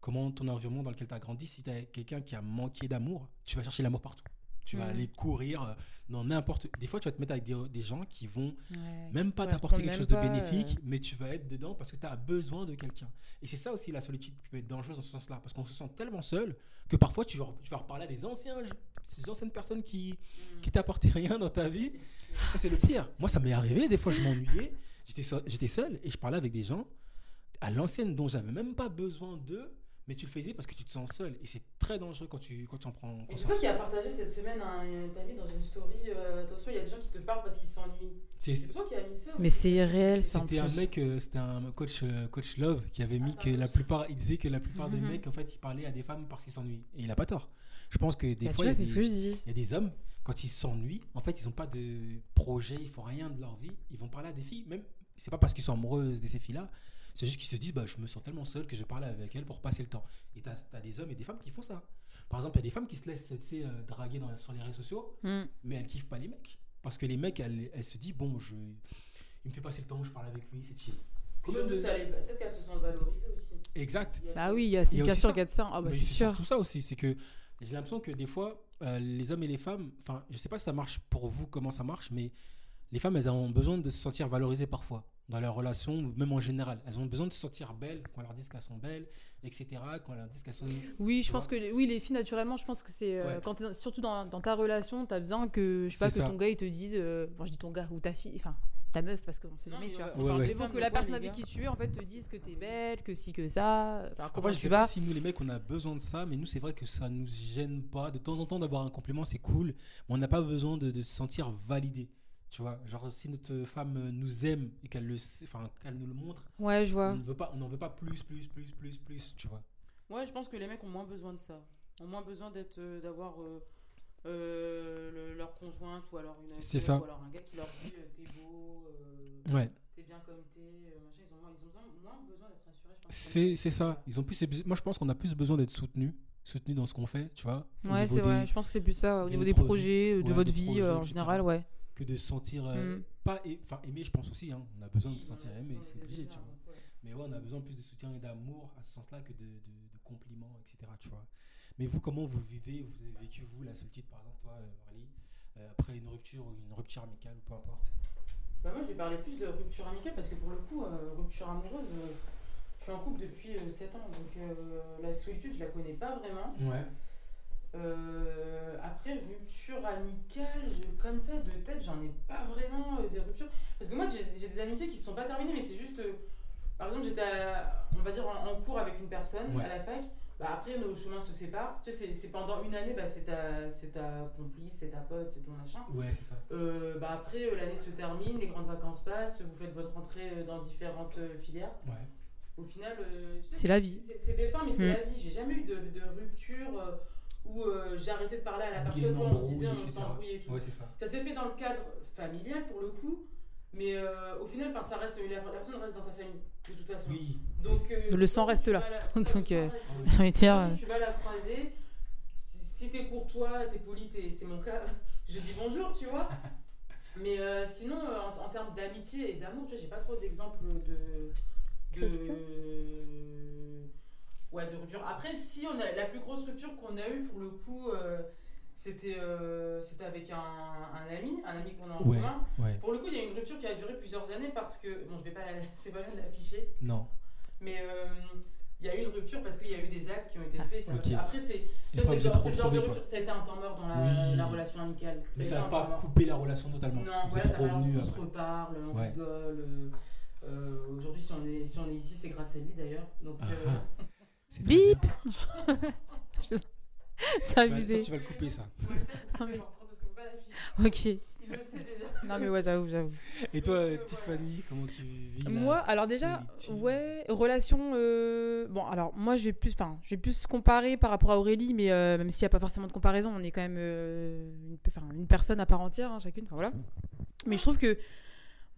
[SPEAKER 2] comment ton environnement dans lequel tu as grandi. Si tu as quelqu'un qui a manqué d'amour tu vas chercher l'amour partout tu vas
[SPEAKER 3] Mhm.
[SPEAKER 2] aller courir euh, dans n'importe des fois tu vas te mettre avec des, des gens qui vont
[SPEAKER 3] Ouais,
[SPEAKER 2] même pas t'apporter quelque chose de bénéfique,
[SPEAKER 3] euh,
[SPEAKER 2] mais tu vas être dedans parce que tu as besoin de quelqu'un. Et c'est ça aussi la solitude qui peut être dangereuse dans ce sens-là, parce qu'on se sent tellement seul que parfois tu vas, tu vas reparler à des anciens, ces anciennes personnes qui, qui t'apportaient rien dans ta vie. C'est le pire. Moi, ça m'est arrivé, des fois je m'ennuyais, j'étais seul, j'étais seul et je parlais avec des gens à l'ancienne dont j'avais même pas besoin d'eux, mais tu le faisais parce que tu te sens seul. Et c'est très dangereux quand tu, quand tu en prends
[SPEAKER 1] Et c'est
[SPEAKER 2] conscience.
[SPEAKER 1] toi qui as partagé cette semaine un, ta vie dans une story. euh, attention, il y a des gens qui te parlent parce qu'ils s'ennuient.
[SPEAKER 2] C'est-
[SPEAKER 1] C'est toi qui as mis ça
[SPEAKER 3] Mais c'est irréel,
[SPEAKER 2] C'était un mec, euh, c'était un coach, euh, coach Love qui avait mis
[SPEAKER 1] Ah,
[SPEAKER 2] que la plupart, il disait que la plupart des
[SPEAKER 3] Mhm.
[SPEAKER 2] mecs, en fait, ils parlaient à des femmes parce qu'ils s'ennuient. Et il a pas tort. Je pense que des
[SPEAKER 3] Bah,
[SPEAKER 2] fois, y, il y a des hommes, quand ils s'ennuient, en fait, ils n'ont pas de projet, ils font rien de leur vie. Ils vont parler à des filles, même, c'est pas parce qu'ils sont amoureuses de ces filles-là, c'est juste qu'ils se disent, bah, je me sens tellement seul que je parle avec elles pour passer le temps. Et tu as, des hommes et des femmes qui font ça. Par exemple, il y a des femmes qui se laissent euh, draguer dans, sur les réseaux sociaux,
[SPEAKER 3] Mm.
[SPEAKER 2] mais elles kiffent pas les mecs. Parce que les mecs, elles, elles se disent, bon, je, il me fait passer le temps, je parle avec lui, c'est chill. De-
[SPEAKER 1] peut-être qu'elles se sentent valorisées aussi.
[SPEAKER 2] Exact.
[SPEAKER 3] Bah oui, il y a,
[SPEAKER 2] y a
[SPEAKER 3] bien
[SPEAKER 2] aussi
[SPEAKER 3] sûr
[SPEAKER 2] ça.
[SPEAKER 3] qu'il y a de ça. Ah bah
[SPEAKER 2] Mais
[SPEAKER 3] c'est sûr.
[SPEAKER 2] surtout ça aussi, c'est que j'ai l'impression que des fois, euh, les hommes et les femmes, enfin, je sais pas si ça marche pour vous, comment ça marche, mais les femmes, elles ont besoin de se sentir valorisées parfois. Dans leur relation, ou même en général. Elles ont besoin de se sentir belles, qu'on leur dise qu'elles sont belles, etc. Qu'on leur dise qu'elles sont.
[SPEAKER 3] Oui, je
[SPEAKER 2] Tu
[SPEAKER 3] pense que les- oui, les filles naturellement, je pense que c'est euh,
[SPEAKER 2] Ouais.
[SPEAKER 3] quand surtout dans, dans ta relation, t'as besoin que je sais pas que
[SPEAKER 2] ça.
[SPEAKER 3] ton gars il te dise, euh, bon je dis ton gars ou ta fille, enfin ta meuf parce qu'on sait jamais,
[SPEAKER 1] mais
[SPEAKER 3] tu vois.
[SPEAKER 1] on
[SPEAKER 2] Ouais,
[SPEAKER 1] parle
[SPEAKER 2] ouais.
[SPEAKER 1] des
[SPEAKER 3] Il faut
[SPEAKER 1] femmes,
[SPEAKER 3] que la personne avec qui tu es en fait te dise que t'es belle, que si que ça, enfin comment
[SPEAKER 2] Après, je
[SPEAKER 3] tu
[SPEAKER 2] sais
[SPEAKER 3] vas.
[SPEAKER 2] pas si nous les mecs on a besoin de ça, mais nous c'est vrai que ça nous gêne pas. De temps en temps d'avoir un compliment c'est cool, mais on n'a pas besoin de, de se sentir validé. Tu vois, genre si notre femme nous aime et qu'elle le, enfin qu'elle nous le montre,
[SPEAKER 3] Ouais, je
[SPEAKER 2] on
[SPEAKER 3] vois.
[SPEAKER 2] ne veut pas, on n'en veut pas plus, plus, plus, plus, plus. Tu vois.
[SPEAKER 1] Ouais, je pense que les mecs ont moins besoin de ça. Ont moins besoin d'être, euh, d'avoir euh, euh, le- leur conjointe ou alors une
[SPEAKER 2] C'est ça.
[SPEAKER 1] ou alors un gars qui leur dit euh, t'es beau, euh,
[SPEAKER 2] Ouais.
[SPEAKER 1] t'es bien comme t'es, euh, machin. Ils ont, moins- ils ont besoin- moins besoin d'être rassurés. je pense,
[SPEAKER 2] C'est c'est ça. Ils ont plus, moi je pense qu'on a plus besoin d'être soutenu, soutenu dans ce qu'on fait, tu vois.
[SPEAKER 3] Ouais, c'est vrai. Je pense que c'est plus ça au niveau des projets, de
[SPEAKER 2] Ouais,
[SPEAKER 3] votre vie
[SPEAKER 2] projets,
[SPEAKER 3] en général, ouais.
[SPEAKER 2] Que de se sentir euh,
[SPEAKER 3] Mm.
[SPEAKER 2] pas et- enfin aimé je pense aussi hein. on a besoin de se sentir aimé c'est obligé tu vois
[SPEAKER 1] ouais.
[SPEAKER 2] mais ouais on a besoin plus de soutien et d'amour à ce sens là que de, de- de compliments etc tu vois mais vous comment vous vivez vous avez vécu vous la solitude par exemple toi euh, Aurélie euh, après une rupture ou une rupture amicale ou peu importe?
[SPEAKER 1] Bah moi, je vais parler plus de rupture amicale parce que pour le coup, euh, rupture amoureuse, euh, je suis en couple depuis 7 ans. Donc euh, la solitude, je la connais pas vraiment.
[SPEAKER 2] ouais
[SPEAKER 1] Euh, après, rupture amicale, je- comme ça, de tête, j'en ai pas vraiment euh, des ruptures. Parce que moi, j'ai des amitiés qui se sont pas terminées, mais c'est juste. euh, par exemple, j'étais, on va dire, en, en cours avec une personne
[SPEAKER 2] Ouais.
[SPEAKER 1] à la fac. Bah, après, nos chemins se séparent. Tu sais, c'est- pendant une année, bah, c'est ta, c'est ta complice, c'est ta pote, c'est ton machin.
[SPEAKER 2] ouais c'est ça
[SPEAKER 1] Euh, bah après, euh, l'année se termine, les grandes vacances passent, vous faites votre rentrée euh, dans différentes euh, filières.
[SPEAKER 2] ouais
[SPEAKER 1] Au final, euh,
[SPEAKER 3] C'est la vie.
[SPEAKER 1] C'est des fins, mais c'est
[SPEAKER 3] Mm.
[SPEAKER 1] la vie. J'ai jamais eu de, de rupture euh, où euh, j'ai arrêté de parler à la personne, on se disait, on s'embrouillait et tout.
[SPEAKER 2] ouais ça
[SPEAKER 1] Ça s'est fait dans le cadre familial pour le coup, mais euh, au final, 'fin, ça reste, la, la personne reste dans ta famille, de toute façon.
[SPEAKER 2] oui
[SPEAKER 1] Donc, euh,
[SPEAKER 3] Le sang reste là.
[SPEAKER 1] tu vas la-
[SPEAKER 3] Donc,
[SPEAKER 1] sang reste. Tu vas la croiser. Si t'es courtois, t'es poli, t'es- c'est mon cas, je dis bonjour, tu vois. Mais euh, sinon, euh, en, en termes d'amitié et d'amour, tu vois, j'ai pas trop d'exemples de.
[SPEAKER 3] Qu'est-ce
[SPEAKER 1] de... Ouais, de rupture. Après, si, on a, la plus grosse rupture qu'on a eue, pour le coup, euh, c'était euh, c'était avec un, un ami, un ami qu'on a en
[SPEAKER 2] Ouais.
[SPEAKER 1] commun.
[SPEAKER 2] ouais
[SPEAKER 1] Pour le coup, il y a une rupture qui a duré plusieurs années parce que. Bon, je vais pas c'est pas bien de l'afficher.
[SPEAKER 2] non
[SPEAKER 1] Mais euh, il y a eu une rupture parce qu'il y a eu des actes qui ont été faits. ça-
[SPEAKER 2] ok.
[SPEAKER 1] Après, c'est le genre, de rupture. Ça a été un temps mort dans la,
[SPEAKER 2] Oui.
[SPEAKER 1] la relation amicale.
[SPEAKER 2] mais ça n'a pas coupé la relation totalement
[SPEAKER 1] Non,
[SPEAKER 2] vous
[SPEAKER 1] voilà,
[SPEAKER 2] êtes
[SPEAKER 1] on se reparle, on
[SPEAKER 2] Ouais.
[SPEAKER 1] rigole. euh, Aujourd'hui, si, on est- si on est ici, c'est grâce à lui d'ailleurs. Donc,
[SPEAKER 2] Ah,
[SPEAKER 1] euh,
[SPEAKER 2] ah.
[SPEAKER 3] Bip
[SPEAKER 2] bien.
[SPEAKER 3] C'est
[SPEAKER 2] Tu vas- ça, tu vas le couper ça
[SPEAKER 1] ouais, ça, je l'afficher.
[SPEAKER 3] Ok.
[SPEAKER 1] Il le sait déjà.
[SPEAKER 3] Non mais ouais, j'avoue, j'avoue.
[SPEAKER 2] et toi
[SPEAKER 1] Euh,
[SPEAKER 2] Tiffany comment tu vis
[SPEAKER 3] Moi, alors déjà,
[SPEAKER 2] solitude
[SPEAKER 3] ouais, relation. euh, Bon, alors moi, je vais plus, enfin, je vais plus comparer par rapport à Aurélie, mais euh, même s'il n'y a pas forcément de comparaison, on est quand même euh, une, personne à part entière, hein, chacune. Enfin voilà. Mais je trouve que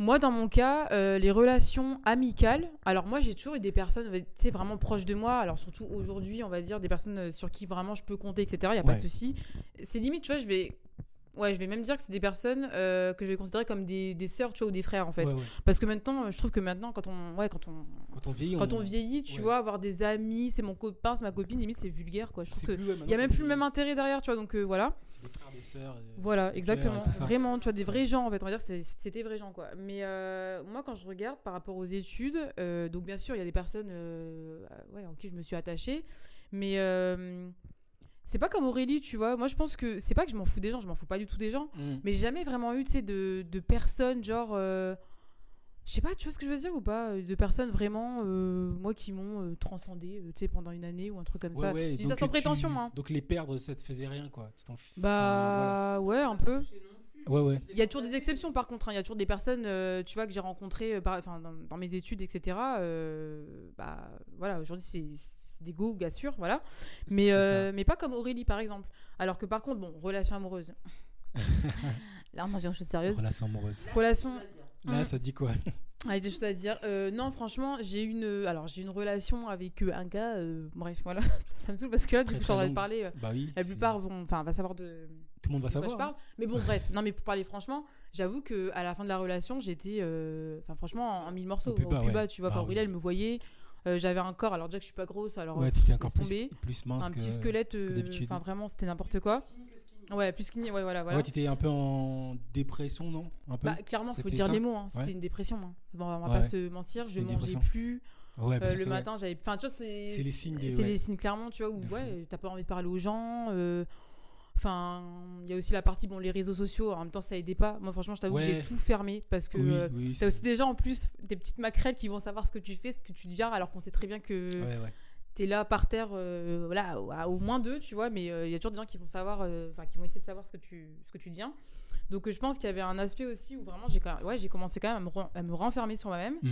[SPEAKER 3] moi, dans mon cas, euh, les relations amicales. Alors moi, j'ai toujours eu des personnes, tu sais, vraiment proches de moi. Alors surtout aujourd'hui, on va dire des personnes euh, sur qui vraiment je peux compter, etc. Il y a pas de souci. C'est limite, tu vois, je vais. Ouais, je vais même dire que c'est des personnes euh, que je vais considérer comme des, des sœurs, tu vois, ou des frères, en fait.
[SPEAKER 2] Ouais, ouais.
[SPEAKER 3] Parce que maintenant, euh, je trouve que maintenant, quand on, ouais, quand on,
[SPEAKER 2] quand on vieillit
[SPEAKER 3] quand on vieillit, tu
[SPEAKER 2] ouais.
[SPEAKER 3] vois, avoir des amis, c'est mon copain, c'est ma copine, limite c'est vulgaire, quoi. Je trouve
[SPEAKER 2] c'est
[SPEAKER 3] que
[SPEAKER 2] plus, ouais,
[SPEAKER 3] il y a même plus le même intérêt derrière, tu vois. Donc euh, voilà,
[SPEAKER 2] C'est des frères, des sœurs. et-
[SPEAKER 3] voilà, exactement. Vraiment, tu vois, des vrais gens en fait. On va dire que c'est- c'était vrais gens, quoi. Mais euh, moi, quand je regarde par rapport aux études, euh, donc bien sûr, il y a des personnes, euh, ouais, en qui je me suis attachée, mais euh, c'est pas comme Aurélie, tu vois. Moi, je pense que c'est pas que je m'en fous des gens, je m'en fous pas du tout des gens.
[SPEAKER 2] Mm.
[SPEAKER 3] Mais j'ai jamais vraiment eu, tu sais, de, de personnes, genre. euh, je sais pas, tu vois ce que je veux dire ou pas euh, De personnes vraiment, euh, moi, qui m'ont euh, transcendé, tu sais, pendant une année ou un truc comme ça.
[SPEAKER 2] Ouais,
[SPEAKER 3] je dis ça sans
[SPEAKER 2] tu-
[SPEAKER 3] prétention, hein.
[SPEAKER 2] Donc les perdre, ça te faisait rien, quoi. Tu
[SPEAKER 3] Bah, ouais, un peu.
[SPEAKER 2] Ouais, ouais.
[SPEAKER 3] Il y a toujours des exceptions, par contre. hein. Il y a toujours des personnes, euh, tu vois, que j'ai rencontrées euh, par- dans, dans mes études, etc. euh, bah, voilà, aujourd'hui, c'est c'est des go, gars sûrs, voilà. Mais, euh, mais pas comme Aurélie, par exemple. Alors que, par contre, bon, relation amoureuse. Là, on mange une chose sérieuse.
[SPEAKER 2] Relation amoureuse.
[SPEAKER 3] Relation.
[SPEAKER 2] Là, ça dit quoi
[SPEAKER 3] Avec des choses à dire. Euh, non, franchement, j'ai une, alors j'ai une relation avec euh, un gars. euh, bref, voilà, ça me saoule parce que là, du
[SPEAKER 2] Très,
[SPEAKER 3] coup, je suis en
[SPEAKER 2] très
[SPEAKER 3] train de
[SPEAKER 2] longue.
[SPEAKER 3] parler. euh,
[SPEAKER 2] Bah oui.
[SPEAKER 3] la plupart vont, enfin, va savoir de,
[SPEAKER 2] Tout le monde va
[SPEAKER 3] quoi
[SPEAKER 2] savoir.
[SPEAKER 3] je parle. Mais bon, bref. Non, mais pour parler franchement, j'avoue que à la fin de la relation, j'étais, euh, enfin, franchement, en, en mille morceaux,
[SPEAKER 2] Au plus bas, ouais.
[SPEAKER 3] tu vois.
[SPEAKER 2] Ah
[SPEAKER 3] Enfin,
[SPEAKER 2] oui.
[SPEAKER 3] Aurélie, elle me voyait. Euh, j'avais un corps, alors déjà que je suis pas grosse, alors
[SPEAKER 2] Ouais,
[SPEAKER 3] euh,
[SPEAKER 2] t'étais encore plus, plus mince
[SPEAKER 3] un
[SPEAKER 2] que-
[SPEAKER 3] petit squelette. euh,
[SPEAKER 2] d'habitude.
[SPEAKER 3] Enfin, vraiment, c'était n'importe quoi. Ouais, plus qu'il n'y- ouais, voilà, voilà.
[SPEAKER 2] Ouais, t'étais un peu en dépression, non? Un peu?
[SPEAKER 3] Bah, clairement, faut
[SPEAKER 2] C'était
[SPEAKER 3] dire
[SPEAKER 2] ça?
[SPEAKER 3] les mots. hein. C'était
[SPEAKER 2] Ouais.
[SPEAKER 3] une dépression. hein. Bon, on va
[SPEAKER 2] Ouais.
[SPEAKER 3] pas se mentir. Je mangeais
[SPEAKER 2] dépression.
[SPEAKER 3] plus.
[SPEAKER 2] Ouais, bah,
[SPEAKER 3] Euh, le matin, j'avais. Enfin, tu vois, c'est.
[SPEAKER 2] C'est les signes des-
[SPEAKER 3] C'est
[SPEAKER 2] ouais.
[SPEAKER 3] les signes clairement, tu vois, où
[SPEAKER 2] De
[SPEAKER 3] ouais, t'as pas envie de parler aux gens. euh, Enfin, il y a aussi la partie, bon, les réseaux sociaux, en même temps, ça aidait pas. Moi, franchement, je t'avoue que j'ai tout fermé parce que.
[SPEAKER 2] Oui,
[SPEAKER 3] euh,
[SPEAKER 2] oui.
[SPEAKER 3] T'as
[SPEAKER 2] c'est-
[SPEAKER 3] aussi des gens en plus, des petites maquerelles qui vont savoir ce que tu fais, ce que tu deviens, alors qu'on sait très bien que
[SPEAKER 2] Ouais, ouais.
[SPEAKER 3] t'es là par terre, euh, voilà, au- à au moins deux, tu vois, mais euh, il y a toujours des gens qui vont savoir, euh, enfin, qui vont essayer de savoir ce que tu, ce que tu deviens. Donc, je pense qu'il y avait un aspect aussi où vraiment j'ai ouais, j'ai commencé quand même à me, à me renfermer sur moi-même.
[SPEAKER 2] Mm.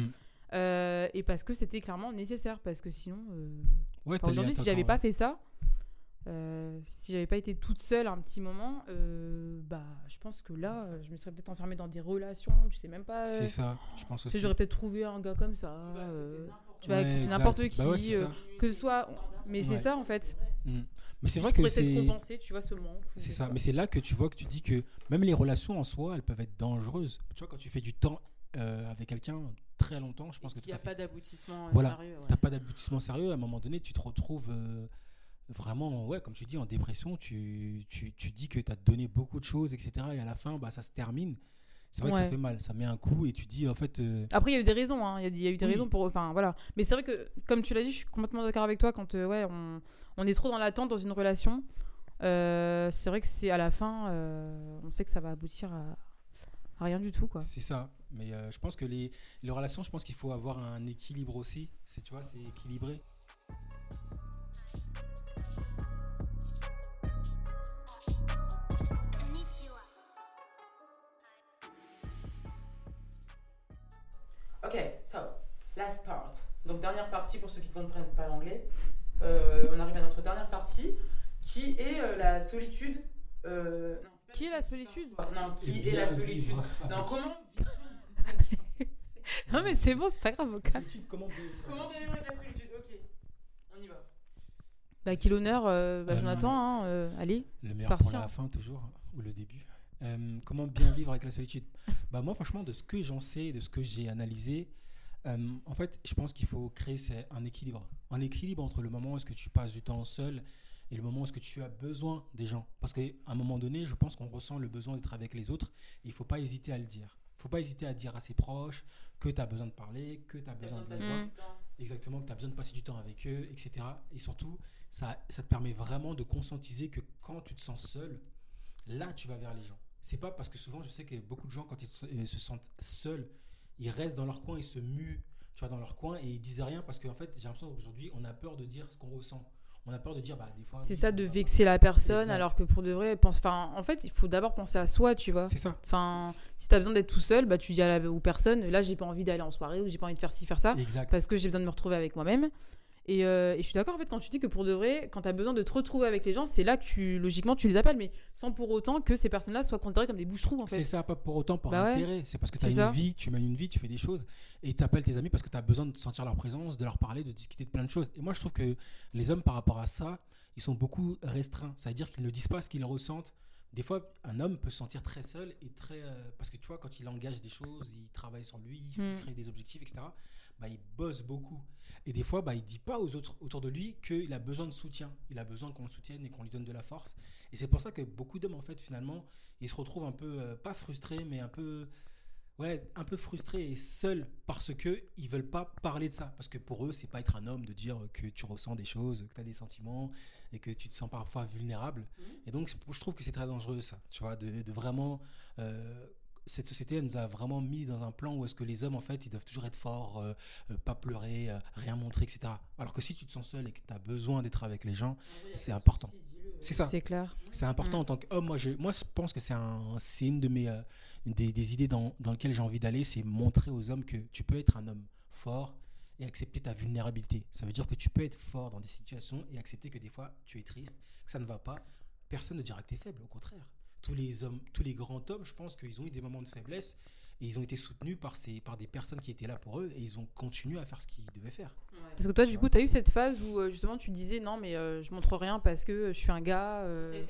[SPEAKER 3] Euh, et parce que c'était clairement nécessaire, parce que sinon, aujourd'hui, si j'avais pas fait ça, euh, si j'avais pas été toute seule un petit moment, euh, bah, je pense que là, euh, je me serais peut-être enfermée dans des relations, tu sais même pas. euh,
[SPEAKER 2] C'est ça, je pense aussi.
[SPEAKER 3] j'aurais peut-être trouvé un gars comme ça. tu vas
[SPEAKER 2] Ouais,
[SPEAKER 3] accepter
[SPEAKER 2] exact.
[SPEAKER 3] n'importe
[SPEAKER 2] Bah
[SPEAKER 3] qui,
[SPEAKER 2] ouais,
[SPEAKER 3] euh, que ce soit. Mais c'est
[SPEAKER 2] Ouais.
[SPEAKER 3] ça en fait.
[SPEAKER 2] Mm. Mais c'est vrai que c'est.
[SPEAKER 3] compenser, tu vois, ce manque.
[SPEAKER 2] C'est ça, mais c'est là que tu vois que tu dis que même les relations en soi, elles peuvent être dangereuses. Tu vois, quand tu fais du temps euh, avec quelqu'un très longtemps, je pense que
[SPEAKER 1] Il n'y a
[SPEAKER 2] fait.
[SPEAKER 1] pas d'aboutissement
[SPEAKER 2] Voilà.
[SPEAKER 1] sérieux. ouais.
[SPEAKER 2] T'as pas d'aboutissement sérieux, à un moment donné, tu te retrouves euh, vraiment, ouais, comme tu dis, en dépression. Tu, tu, tu dis que tu as donné beaucoup de choses, etc. Et à la fin, bah, ça se termine. C'est vrai que ça fait mal, ça met un coup et tu dis, en fait, euh,
[SPEAKER 3] Après, il y a eu des raisons. hein. Il y a- il y, a eu des
[SPEAKER 2] Oui.
[SPEAKER 3] raisons pour. Enfin, voilà. Mais c'est vrai que, comme tu l'as dit, je suis complètement d'accord avec toi. Quand euh, ouais, on, on est trop dans l'attente dans une relation, euh, c'est vrai que c'est à la fin, on sait que ça va aboutir à, à rien du tout, quoi.
[SPEAKER 2] c'est ça. Mais je pense que les, les relations, je pense qu'il faut avoir un équilibre aussi. Tu vois, c'est équilibré.
[SPEAKER 1] Ok, so, last part. Donc, dernière partie pour ceux qui ne comprennent pas l'anglais. Euh, on arrive à notre dernière partie qui est euh, la solitude. euh, non,
[SPEAKER 3] Qui est la solitude
[SPEAKER 1] Non, qui est la solitude Non, comment
[SPEAKER 3] Non, mais c'est bon, c'est pas grave, au.
[SPEAKER 2] Solitude, comment vivre
[SPEAKER 1] Comment bien vivre avec la solitude? Ok, on y va.
[SPEAKER 3] Bah, qui l'honneur, euh, bah,
[SPEAKER 2] Euh,
[SPEAKER 3] Jonathan, hein, euh, allez.
[SPEAKER 2] Le meilleur
[SPEAKER 3] parti,
[SPEAKER 2] pour la
[SPEAKER 3] hein.
[SPEAKER 2] fin, toujours, hein, ou le début. Euh, comment bien vivre avec la solitude? Bah moi, franchement, de ce que j'en sais, de ce que j'ai analysé, euh, en fait, je pense qu'il faut créer un équilibre. Un équilibre entre le moment où est-ce que tu passes du temps seul et le moment où est-ce que tu as besoin des gens. Parce qu'à un moment donné, je pense qu'on ressent le besoin d'être avec les autres et il faut pas hésiter à le dire. Il faut pas hésiter à dire à ses proches que tu as besoin de parler, que tu as besoin de les voir. Exactement, que tu as besoin de passer du temps avec eux, etc. Et surtout, ça, ça te permet vraiment de conscientiser que quand tu te sens seul, là, tu vas vers les gens. C'est pas parce que souvent, je sais que beaucoup de gens, quand ils se, sentent seuls, ils restent dans leur coin, ils se muent, tu vois, dans leur coin et ils disent rien parce qu'en fait, j'ai l'impression qu'aujourd'hui, on a peur de dire ce qu'on ressent. On a peur de dire, bah, des fois.
[SPEAKER 3] C'est ça, de vexer la personne,
[SPEAKER 2] Exact.
[SPEAKER 3] alors que pour de vrai, pense. Enfin, en fait, il faut d'abord penser à soi, tu vois.
[SPEAKER 2] C'est ça.
[SPEAKER 3] Enfin, si t'as besoin d'être tout seul, bah tu dis à la, aux personnes, là j'ai pas envie d'aller en soirée ou j'ai pas envie de faire ci, faire ça,
[SPEAKER 2] Exact.
[SPEAKER 3] parce que j'ai besoin de me retrouver avec moi-même. Et, euh, et je suis d'accord en fait quand tu dis que pour de vrai, quand t'as besoin de te retrouver avec les gens, c'est là que tu, logiquement, tu les appelles, mais sans pour autant que ces personnes-là soient considérées comme des bouches-trous en
[SPEAKER 2] C'est
[SPEAKER 3] fait.
[SPEAKER 2] ça, pas pour autant par
[SPEAKER 3] Bah ouais.
[SPEAKER 2] intérêt. C'est parce que tu as
[SPEAKER 3] C'est
[SPEAKER 2] une
[SPEAKER 3] ça.
[SPEAKER 2] vie, tu mènes une vie, tu fais des choses et tu appelles tes amis parce que tu as besoin de sentir leur présence, de leur parler, de discuter de plein de choses. Et moi, je trouve que les hommes, par rapport à ça, ils sont beaucoup restreints. Ça veut dire qu'ils ne disent pas ce qu'ils ressentent. Des fois, un homme peut se sentir très seul et très. euh, parce que tu vois, quand il engage des choses, il travaille sur lui, il
[SPEAKER 3] Hmm.
[SPEAKER 2] crée des objectifs, etc., bah, il bosse beaucoup. Et des fois, bah, il dit pas aux autres autour de lui qu'il a besoin de soutien. Il a besoin qu'on le soutienne et qu'on lui donne de la force. Et c'est pour ça que beaucoup d'hommes, en fait, finalement, ils se retrouvent un peu, euh, pas frustrés, mais un peu, ouais, un peu frustrés et seuls parce que ils veulent pas parler de ça. Parce que pour eux, c'est pas être un homme de dire que tu ressens des choses, que tu as des sentiments et que tu te sens parfois vulnérable. Et donc, je trouve que c'est très dangereux, ça, tu vois, de, de vraiment. euh, cette société elle nous a vraiment mis dans un plan où est-ce que les hommes en fait ils doivent toujours être forts, euh, euh, pas pleurer, euh, rien montrer, etc. Alors que si tu te sens seul et que tu as besoin d'être avec les gens, c'est important. C'est ça.
[SPEAKER 3] C'est clair.
[SPEAKER 2] C'est important
[SPEAKER 3] Mm.
[SPEAKER 2] en tant qu'homme. Moi, je, moi, je pense que c'est un, c'est une de mes, euh, une des, des idées dans, dans lesquelles j'ai envie d'aller, c'est montrer aux hommes que tu peux être un homme fort et accepter ta vulnérabilité. Ça veut dire que tu peux être fort dans des situations et accepter que des fois tu es triste, que ça ne va pas. Personne ne dira que tu es faible, au contraire. Tous les hommes, tous les grands hommes, je pense qu'ils ont eu des moments de faiblesse et ils ont été soutenus par, ces, par des personnes qui étaient là pour eux et ils ont continué à faire ce qu'ils devaient faire.
[SPEAKER 3] Parce que toi, du coup, t'as eu cette phase où euh, justement tu disais non, mais euh, je montre rien parce que je suis un gars. euh,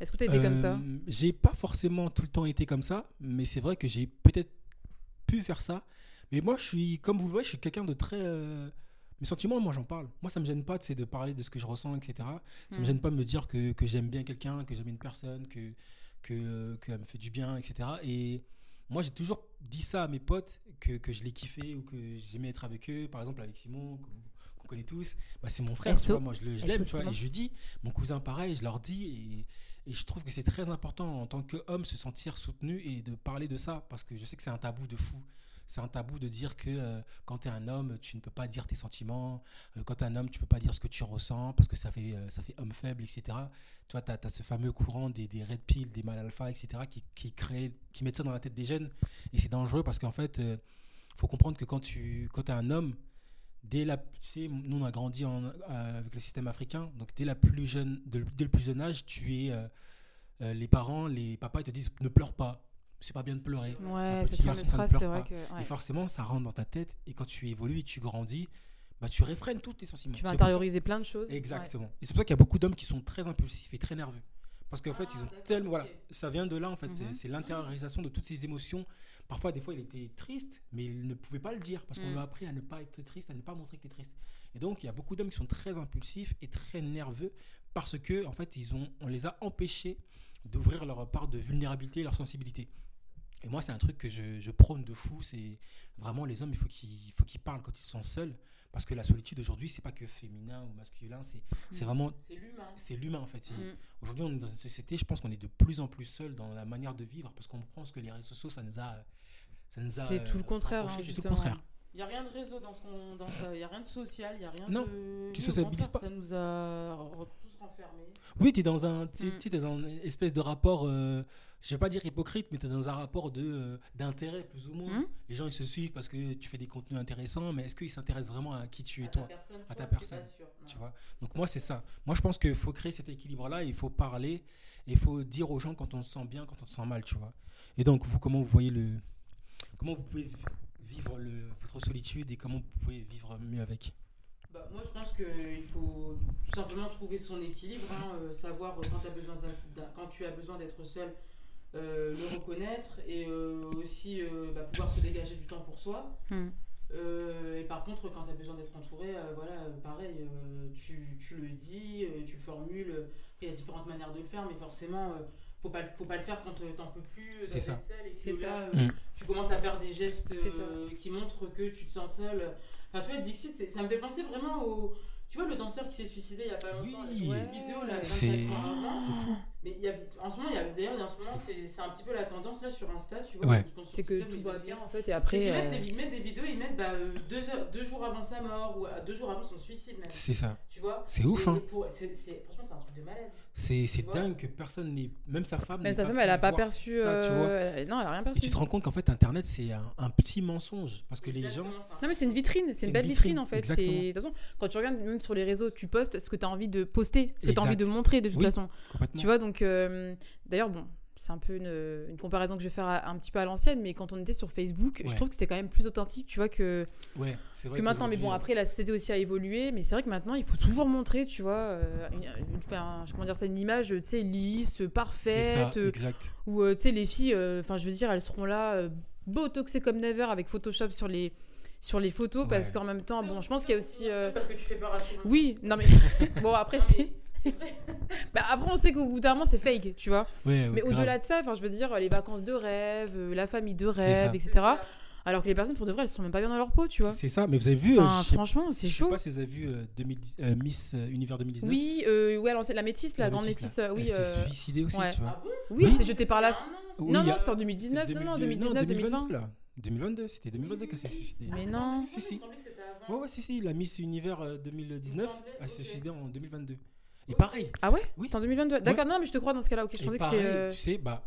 [SPEAKER 3] Est-ce que t'as été comme ça?
[SPEAKER 2] Euh, J'ai pas forcément tout le temps été comme ça, mais c'est vrai que j'ai peut-être pu faire ça. Mais moi, je suis, comme vous le voyez, je suis quelqu'un de très euh, Mes sentiments, moi, j'en parle. Moi, ça me gêne pas tu de parler de ce que je ressens, etc. Ça me
[SPEAKER 3] Mm.
[SPEAKER 2] gêne pas de me dire que, que j'aime bien quelqu'un, que j'aime une personne, que que qu'elle me fait du bien, etc. Et moi, j'ai toujours dit ça à mes potes que, que je les kiffais ou que j'aimais être avec eux. Par exemple, avec Simon, qu'on connaît tous. Bah, c'est mon frère, tu vois. Moi, je l'aime, tu vois. Et je lui dis, mon cousin, pareil, je leur dis. Et, et je trouve que c'est très important en tant qu'homme se sentir soutenu et de parler de ça parce que je sais que c'est un tabou de fou. C'est un tabou de dire que euh, quand tu es un homme, tu ne peux pas dire tes sentiments. Euh, quand tu es un homme, tu peux pas dire ce que tu ressens parce que ça fait, euh, ça fait homme faible, etc. Tu vois, tu as, ce fameux courant des, red pills, des mal alpha, etc. qui, qui, créent- qui mettent ça dans la tête des jeunes. Et c'est dangereux parce qu'en fait, il faut comprendre que quand tu quand es un homme, dès la, tu sais, nous on a grandi avec le système africain, donc dès, la plus jeune, dès le plus jeune âge, tu es. les parents, les papas, ils te disent ne pleure pas. C'est pas bien de pleurer.
[SPEAKER 3] Ouais, c'est vrai.
[SPEAKER 2] Et forcément, ça rentre dans ta tête. Et quand tu évolues et tu grandis, bah, tu réfrènes tous tes sentiments.
[SPEAKER 3] Tu vas
[SPEAKER 2] ça-
[SPEAKER 3] intérioriser plein de choses.
[SPEAKER 2] Exactement. Et c'est pour ça qu'il y a beaucoup d'hommes qui sont très impulsifs et très nerveux. Parce qu'en fait,
[SPEAKER 1] Ah,
[SPEAKER 2] ils ont
[SPEAKER 1] d'accord,
[SPEAKER 2] tellement. Voilà, ça vient de là, en fait. C'est-
[SPEAKER 3] Mhm.
[SPEAKER 2] C'est l'intériorisation de toutes ces émotions. Parfois, des fois, il était triste, mais il ne pouvait pas le dire. Parce qu'on
[SPEAKER 3] Mm.
[SPEAKER 2] lui a appris à ne pas être triste, à ne pas montrer que tu es triste. Et donc, il y a beaucoup d'hommes qui sont très impulsifs et très nerveux parce que, en fait, ils ont, on les a empêchés d'ouvrir leur part de vulnérabilité et leur sensibilité. Et moi, c'est un truc que je, je prône de fou. C'est vraiment les hommes, il faut qu'ils il faut qu'ils parlent quand ils sentent seuls. Parce que la solitude aujourd'hui, c'est pas que féminin ou masculin, c'est c'est
[SPEAKER 3] Mm.
[SPEAKER 2] vraiment
[SPEAKER 1] C'est l'humain.
[SPEAKER 2] c'est l'humain en fait.
[SPEAKER 3] Mm.
[SPEAKER 2] Aujourd'hui, on est dans une société, je pense qu'on est de plus en plus seul dans la manière de vivre parce qu'on pense que les réseaux sociaux, ça nous a. Ça nous a
[SPEAKER 3] C'est tout le
[SPEAKER 2] euh,
[SPEAKER 3] contraire, hein,
[SPEAKER 2] c'est tout le
[SPEAKER 3] justement.
[SPEAKER 2] contraire.
[SPEAKER 1] Il n'y a rien de réseau dans ce qu'on. Il n'y a rien de social, il n'y a rien
[SPEAKER 2] Non,
[SPEAKER 1] de.
[SPEAKER 2] tu
[SPEAKER 1] Oui, au
[SPEAKER 2] sociabilises pas.
[SPEAKER 1] Ça nous a tous renfermés.
[SPEAKER 2] Oui, tu es dans un, t'es-
[SPEAKER 3] Mm.
[SPEAKER 2] t'es dans un espèce de rapport, euh, je vais pas dire hypocrite, mais tu es dans un rapport de, euh, d'intérêt plus ou moins.
[SPEAKER 3] Mm.
[SPEAKER 2] Les gens, ils se suivent parce que tu fais des contenus intéressants, mais est-ce qu'ils s'intéressent vraiment à qui tu es
[SPEAKER 1] À
[SPEAKER 2] toi?
[SPEAKER 1] personne,
[SPEAKER 2] À ta
[SPEAKER 1] toi,
[SPEAKER 2] personne,
[SPEAKER 1] sûr,
[SPEAKER 2] tu vois? Donc moi, c'est ça. Moi, je pense qu'il faut créer cet équilibre-là, il faut parler, il faut dire aux gens quand on se sent bien, quand on se sent mal, tu vois? Et donc, vous, comment vous voyez le... Comment vous pouvez vivre le, votre solitude et comment vous pouvez vivre mieux avec?
[SPEAKER 1] Bah, moi, je pense qu'il faut tout simplement trouver son équilibre, hein, euh, savoir quand, t'as besoin quand tu as besoin d'être seul, euh, le reconnaître et euh, aussi euh, bah, pouvoir se dégager du temps pour soi.
[SPEAKER 3] Mm.
[SPEAKER 1] Euh, et par contre, quand tu as besoin d'être entouré, euh, voilà, pareil, euh, tu, tu le dis, euh, tu le formules. Il y a différentes manières de le faire, mais forcément, euh, faut pas, faut pas le faire quand tu t'en peux plus.
[SPEAKER 2] C'est ça.
[SPEAKER 1] seul et que
[SPEAKER 3] C'est
[SPEAKER 1] là,
[SPEAKER 3] ça.
[SPEAKER 1] euh,
[SPEAKER 2] Mm.
[SPEAKER 1] tu commences à faire des gestes euh, qui montrent que tu te sens seul. Enfin, tu vois, Dixit, c'est- ça me fait penser vraiment au. Tu vois, le danseur qui s'est suicidé il y a pas longtemps,
[SPEAKER 2] Oui.
[SPEAKER 3] Ouais.
[SPEAKER 1] une vidéo là, 24
[SPEAKER 2] C'est- fou.
[SPEAKER 1] Mais il y a, en ce moment, il y a, d'ailleurs, en ce moment, c'est c'est un petit peu la tendance là sur Insta, tu vois.
[SPEAKER 2] Ouais.
[SPEAKER 3] C'est que va
[SPEAKER 1] aussi.
[SPEAKER 3] bien en fait, et après. euh,
[SPEAKER 1] mettent, ils mettent des vidéos, ils mettent bah, euh, deux, heures- deux jours avant sa mort ou deux jours avant son suicide même.
[SPEAKER 2] C'est ça.
[SPEAKER 1] Tu vois?
[SPEAKER 2] C'est ouf, hein.
[SPEAKER 1] Franchement, c'est un truc de malade.
[SPEAKER 2] C'est c'est
[SPEAKER 1] Tu vois?
[SPEAKER 2] dingue que personne n'ait. Même sa femme.
[SPEAKER 3] Mais
[SPEAKER 2] n'ait
[SPEAKER 3] sa femme, elle a pas perçu.
[SPEAKER 2] ça, tu vois.
[SPEAKER 3] euh, Non, elle a rien
[SPEAKER 2] Et
[SPEAKER 3] perçu.
[SPEAKER 2] tu te rends compte qu'en fait, Internet, c'est un, un petit mensonge. Parce que les gens.
[SPEAKER 1] Ça.
[SPEAKER 3] Non mais c'est une vitrine, c'est une
[SPEAKER 2] une
[SPEAKER 3] belle
[SPEAKER 2] vitrine,
[SPEAKER 3] vitrine, en fait. De toute façon, quand tu regardes même sur les réseaux, tu postes ce que tu as envie de poster, ce que tu as envie de montrer de toute
[SPEAKER 2] Oui.
[SPEAKER 3] façon.
[SPEAKER 2] Complètement.
[SPEAKER 3] Tu vois, donc euh, d'ailleurs, bon, c'est un peu une, une comparaison que je vais faire à- un petit peu à l'ancienne, mais quand on était sur Facebook, je trouve que c'était quand même plus authentique, tu vois, que,
[SPEAKER 2] Ouais, c'est vrai.
[SPEAKER 3] que maintenant. Mais bon,
[SPEAKER 2] euh,
[SPEAKER 3] après, la société aussi a évolué, mais c'est vrai que maintenant, il faut toujours montrer, tu vois, euh, une, une- enfin, comment dire ça, une image, tu sais, lisse, parfaite, euh, euh, tu sais, les filles, euh, enfin, je veux dire, elles seront là, euh, botoxées comme never avec Photoshop sur les, sur les photos, parce qu'en même temps, bon, je pense qu'il y a aussi. euh,
[SPEAKER 1] Parce que tu fais peur à tout le monde.
[SPEAKER 3] Oui, non mais bon après c'est
[SPEAKER 1] c'est vrai.
[SPEAKER 3] bah, après on sait qu'au bout d'un moment c'est fake, tu vois.
[SPEAKER 2] Ouais,
[SPEAKER 3] Mais au-delà de ça, enfin je veux dire les vacances de rêve, euh, la famille de rêve, etc. Alors que les personnes pour de vrai elles sont même pas bien dans leur peau, tu vois.
[SPEAKER 2] C'est ça, mais vous avez vu. euh,
[SPEAKER 3] Enfin, franchement c'est
[SPEAKER 2] je sais
[SPEAKER 3] chaud.
[SPEAKER 2] pas si vous avez vu euh, 2010 euh, Miss euh, Univers 2019.
[SPEAKER 3] Oui, euh, ouais alors c'est la métisse, la,
[SPEAKER 2] La
[SPEAKER 3] grande
[SPEAKER 2] métisse,
[SPEAKER 3] euh, oui.
[SPEAKER 2] Elle
[SPEAKER 3] euh,
[SPEAKER 2] s'est suicidée aussi,
[SPEAKER 3] ouais.
[SPEAKER 2] tu vois.
[SPEAKER 1] Ah bon
[SPEAKER 3] Oui,
[SPEAKER 2] Oui.
[SPEAKER 3] c'est jeté par la.
[SPEAKER 1] Ah non,
[SPEAKER 2] Oui,
[SPEAKER 3] non c'était en 2019,
[SPEAKER 2] C'est
[SPEAKER 3] non non
[SPEAKER 2] 2002,
[SPEAKER 3] 2019, 2020.
[SPEAKER 2] 2022, là. 2022, c'était 2022 qu'elle s'est suicidée.
[SPEAKER 3] Mais
[SPEAKER 1] Ah,
[SPEAKER 3] non.
[SPEAKER 2] Si, si.
[SPEAKER 1] Il me semblait que c'était avant.
[SPEAKER 2] Ouais, ouais, si, si, la Miss Univers euh, 2019,
[SPEAKER 1] Il me semblait,
[SPEAKER 2] elle s'est suicidée en 2022. Et pareil,
[SPEAKER 3] Ah ouais
[SPEAKER 2] Oui.
[SPEAKER 3] C'était en 2022. D'accord, non mais je te crois dans ce cas-là. OK, je
[SPEAKER 2] et
[SPEAKER 3] pensais que c'était euh,
[SPEAKER 2] tu sais, bah,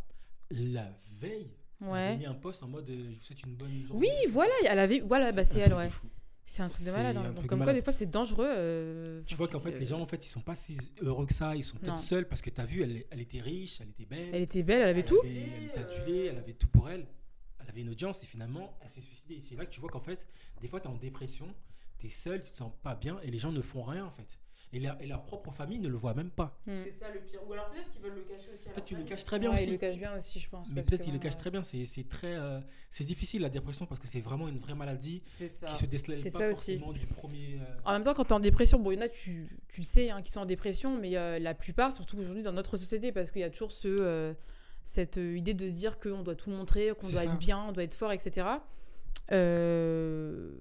[SPEAKER 2] la veille, elle avait
[SPEAKER 3] Ouais.
[SPEAKER 2] mis un post en mode euh, je vous souhaite une bonne journée.
[SPEAKER 3] Oui, voilà, elle avait voilà, bah c'est elle ouais. C'est un truc de
[SPEAKER 2] C'est
[SPEAKER 3] malade. hein. Donc,
[SPEAKER 2] de
[SPEAKER 3] comme quoi,
[SPEAKER 2] malade.
[SPEAKER 3] des fois, c'est dangereux. euh,
[SPEAKER 2] Tu
[SPEAKER 3] enfin,
[SPEAKER 2] vois qu'en fait, les gens, en fait, ils sont pas si heureux que ça. Ils sont peut-être seuls parce que tu as vu, elle, elle était riche, elle était belle.
[SPEAKER 3] Elle était belle, elle avait
[SPEAKER 2] elle
[SPEAKER 3] tout.
[SPEAKER 2] Avait, elle était adulée, elle avait tout pour elle. Elle avait une audience et finalement, elle s'est suicidée. C'est là que tu vois qu'en fait, des fois, tu es en dépression, tu es seul, tu te sens pas bien et les gens ne font rien en fait. Et, leur- et leur propre famille ne le voit même pas.
[SPEAKER 3] Mm.
[SPEAKER 1] C'est ça le pire. Ou alors peut-être qu'ils veulent le cacher aussi.
[SPEAKER 2] Peut-être tu le caches très bien
[SPEAKER 3] Ouais,
[SPEAKER 2] aussi.
[SPEAKER 3] il le cache bien aussi, je pense.
[SPEAKER 2] Mais peut-être
[SPEAKER 3] que
[SPEAKER 2] qu'il le
[SPEAKER 3] bon,
[SPEAKER 2] cache
[SPEAKER 3] ouais.
[SPEAKER 2] très bien. C'est c'est très, euh, c'est difficile la dépression parce que c'est vraiment une vraie maladie
[SPEAKER 1] ça.
[SPEAKER 2] qui se décèle
[SPEAKER 3] C'est
[SPEAKER 2] pas
[SPEAKER 3] ça aussi.
[SPEAKER 2] forcément du premier. euh,
[SPEAKER 3] En même temps, quand tu es en dépression, bon, il y en a, tu, tu le sais, hein, qui sont en dépression, mais euh, la plupart, surtout aujourd'hui dans notre société, parce qu'il y a toujours ce, euh, cette idée de se dire qu'on doit tout montrer, qu'on doit
[SPEAKER 2] ça.
[SPEAKER 3] être bien, on doit être fort, etc. Euh,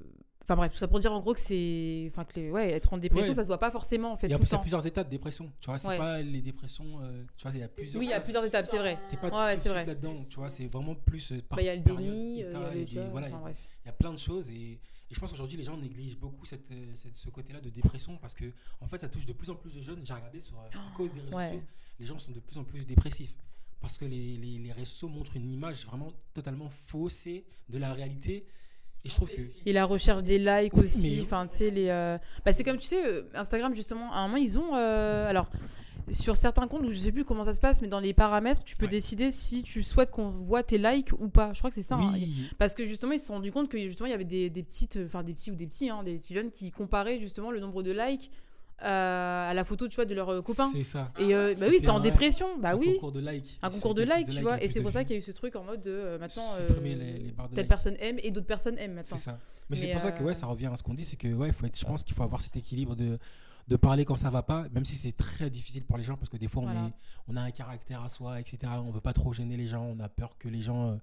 [SPEAKER 3] Enfin bref, tout ça pour dire en gros que c'est. Enfin, que les- ouais, être en dépression,
[SPEAKER 2] Ouais.
[SPEAKER 3] ça se voit pas forcément en fait.
[SPEAKER 2] Il y a
[SPEAKER 3] temps.
[SPEAKER 2] plusieurs états de dépression. Tu vois, c'est
[SPEAKER 3] Ouais.
[SPEAKER 2] pas les dépressions. euh, tu vois, il y a plusieurs.
[SPEAKER 3] Oui, il y a plusieurs étapes, c'est vrai.
[SPEAKER 2] T'es pas
[SPEAKER 3] Ouais,
[SPEAKER 2] tout
[SPEAKER 3] vrai.
[SPEAKER 2] là-dedans. Tu vois, c'est vraiment plus. euh, par
[SPEAKER 3] Bah, Il y a le déni, euh, il y a
[SPEAKER 2] voilà,
[SPEAKER 3] enfin,
[SPEAKER 2] y plein de choses et, et je pense qu'aujourd'hui les gens négligent beaucoup cette, cette- ce côté-là de dépression parce que en fait ça touche de plus en plus de jeunes. J'ai regardé sur à cause des réseaux
[SPEAKER 3] ouais.
[SPEAKER 2] sociaux, les gens sont de plus en plus dépressifs parce que les, les, les réseaux montrent une image vraiment totalement faussée de la réalité et je trouve que
[SPEAKER 3] Et la recherche des likes
[SPEAKER 2] Oui,
[SPEAKER 3] aussi.
[SPEAKER 2] mais-
[SPEAKER 3] Enfin, tu sais, les. euh, Bah, c'est comme tu sais, euh, Instagram, justement, à un moment, ils ont. euh, Alors, sur certains comptes, où je sais plus comment ça se passe, mais dans les paramètres, tu peux
[SPEAKER 2] Ouais.
[SPEAKER 3] décider si tu souhaites qu'on voit tes likes ou pas. Je crois que c'est ça. hein. Parce que justement, ils se sont rendus compte que justement, il y avait des, des petites. Enfin, des petits ou des petits, hein, des petits jeunes qui comparaient justement le nombre de likes euh, à la photo, tu vois, de leurs euh, copains.
[SPEAKER 2] c'est ça.
[SPEAKER 3] Et euh, bah oui,
[SPEAKER 2] C'était
[SPEAKER 3] en dépression. Bah
[SPEAKER 2] un
[SPEAKER 3] oui.
[SPEAKER 2] concours de likes.
[SPEAKER 3] Un concours de
[SPEAKER 2] plus
[SPEAKER 3] tu vois. Et c'est pour ça qu'il y a eu ce truc en mode de euh, maintenant.
[SPEAKER 2] les- les barres de
[SPEAKER 3] telle personne aime et d'autres personnes aiment maintenant.
[SPEAKER 2] C'est ça. Mais, c'est pour ça que ouais, ça revient à ce qu'on dit, c'est que ouais, faut être, je pense qu'il faut avoir cet équilibre de, de parler quand ça va pas, même si c'est très difficile pour les gens parce que des fois on,
[SPEAKER 3] Voilà.
[SPEAKER 2] est, on a un caractère à soi, etc. On veut pas trop gêner les gens, on a peur que les gens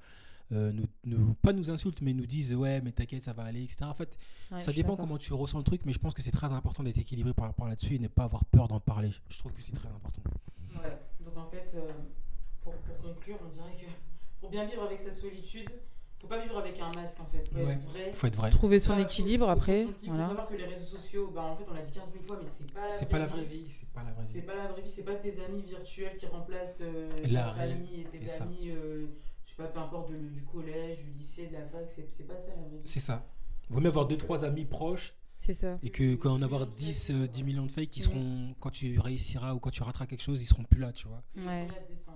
[SPEAKER 2] euh, nous, nous- pas nous insultent, mais nous disent ouais, mais t'inquiète, ça va aller, etc. En fait,
[SPEAKER 3] Ouais,
[SPEAKER 2] ça dépend comment tu ressens le truc, mais je pense que c'est très important d'être équilibré par rapport là-dessus et ne pas avoir peur d'en parler. Je trouve que c'est très important.
[SPEAKER 1] Ouais, donc en fait, euh, pour, pour conclure, on dirait que pour bien vivre avec sa solitude, faut pas vivre avec un masque en fait. Faut
[SPEAKER 2] Ouais.
[SPEAKER 1] être vrai.
[SPEAKER 2] Il faut être vrai.
[SPEAKER 3] Trouver son équilibre
[SPEAKER 1] faut-
[SPEAKER 3] après.
[SPEAKER 1] équilibre.
[SPEAKER 3] Voilà.
[SPEAKER 1] Faut savoir que les réseaux sociaux, bah, en fait, on l'a dit 15 000 fois, mais c'est pas la
[SPEAKER 2] C'est pas la vraie vie, c'est pas la vraie
[SPEAKER 1] C'est
[SPEAKER 2] vie.
[SPEAKER 1] pas la vraie vie, c'est pas tes amis virtuels qui remplacent euh,
[SPEAKER 2] La réelle,
[SPEAKER 1] famille et tes
[SPEAKER 2] c'est
[SPEAKER 1] amis, euh, je sais pas, peu importe, de- du collège, du lycée, de la fac, c'est pas ça la vraie vie.
[SPEAKER 2] C'est ça. Vaut mieux avoir deux trois amis proches
[SPEAKER 3] C'est ça.
[SPEAKER 2] et que quand on avoir 10, euh, 10 millions de fakes qui seront quand tu réussiras ou quand tu rateras quelque chose, ils seront plus là, tu vois.
[SPEAKER 3] Ouais.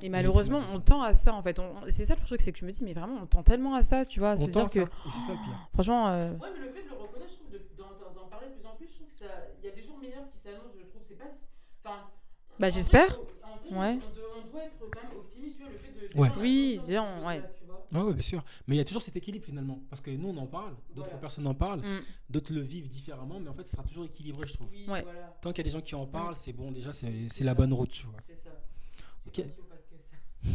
[SPEAKER 3] Et malheureusement, on tend à ça en fait. C'est ça le truc, c'est que je me dis, mais vraiment, on tend tellement à ça, tu vois,
[SPEAKER 2] On tend à
[SPEAKER 3] que,
[SPEAKER 2] ça, ça le pire.
[SPEAKER 3] franchement, euh,
[SPEAKER 1] Ouais, mais le fait de le reconnaître, je trouve, de- d'en parler de plus en plus, je trouve que ça. Il y a des jours meilleurs qui s'annoncent, je trouve. C'est pas. Enfin.
[SPEAKER 3] Bah, j'espère.
[SPEAKER 1] Vrai,
[SPEAKER 3] Ouais.
[SPEAKER 1] on, doit- on doit être quand même optimiste, tu vois, le fait de.
[SPEAKER 2] Ouais.
[SPEAKER 1] on
[SPEAKER 3] Oui,
[SPEAKER 1] de
[SPEAKER 3] on- ouais.
[SPEAKER 2] Ouais, ouais, bien sûr. Mais il y a toujours cet équilibre finalement. Parce que nous, on en parle, d'autres
[SPEAKER 1] Voilà.
[SPEAKER 2] personnes en parlent,
[SPEAKER 3] mm,
[SPEAKER 2] d'autres le vivent différemment, mais en fait, ça sera toujours équilibré, je trouve.
[SPEAKER 1] Oui,
[SPEAKER 3] Ouais.
[SPEAKER 1] voilà.
[SPEAKER 2] Tant qu'il y a des gens qui en parlent, c'est bon, déjà, c'est la
[SPEAKER 1] ça.
[SPEAKER 2] bonne route, tu vois.
[SPEAKER 1] C'est ça.
[SPEAKER 2] Ok.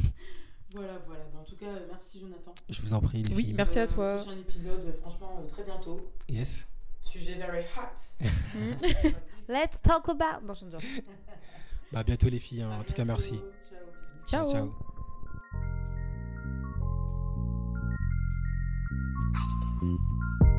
[SPEAKER 1] voilà, voilà. Bah, en tout cas, merci Jonathan.
[SPEAKER 2] Je vous en prie, les
[SPEAKER 3] Oui,
[SPEAKER 2] filles.
[SPEAKER 3] merci à
[SPEAKER 1] Euh,
[SPEAKER 3] toi.
[SPEAKER 1] Prochain épisode, euh, franchement, euh, très bientôt.
[SPEAKER 2] Yes.
[SPEAKER 1] Sujet very hot.
[SPEAKER 3] Let's talk about. Non, je ne.
[SPEAKER 2] Bah, à bientôt, les filles. hein. En tout cas, merci.
[SPEAKER 1] Ciao.
[SPEAKER 3] Ciao.
[SPEAKER 2] ciao.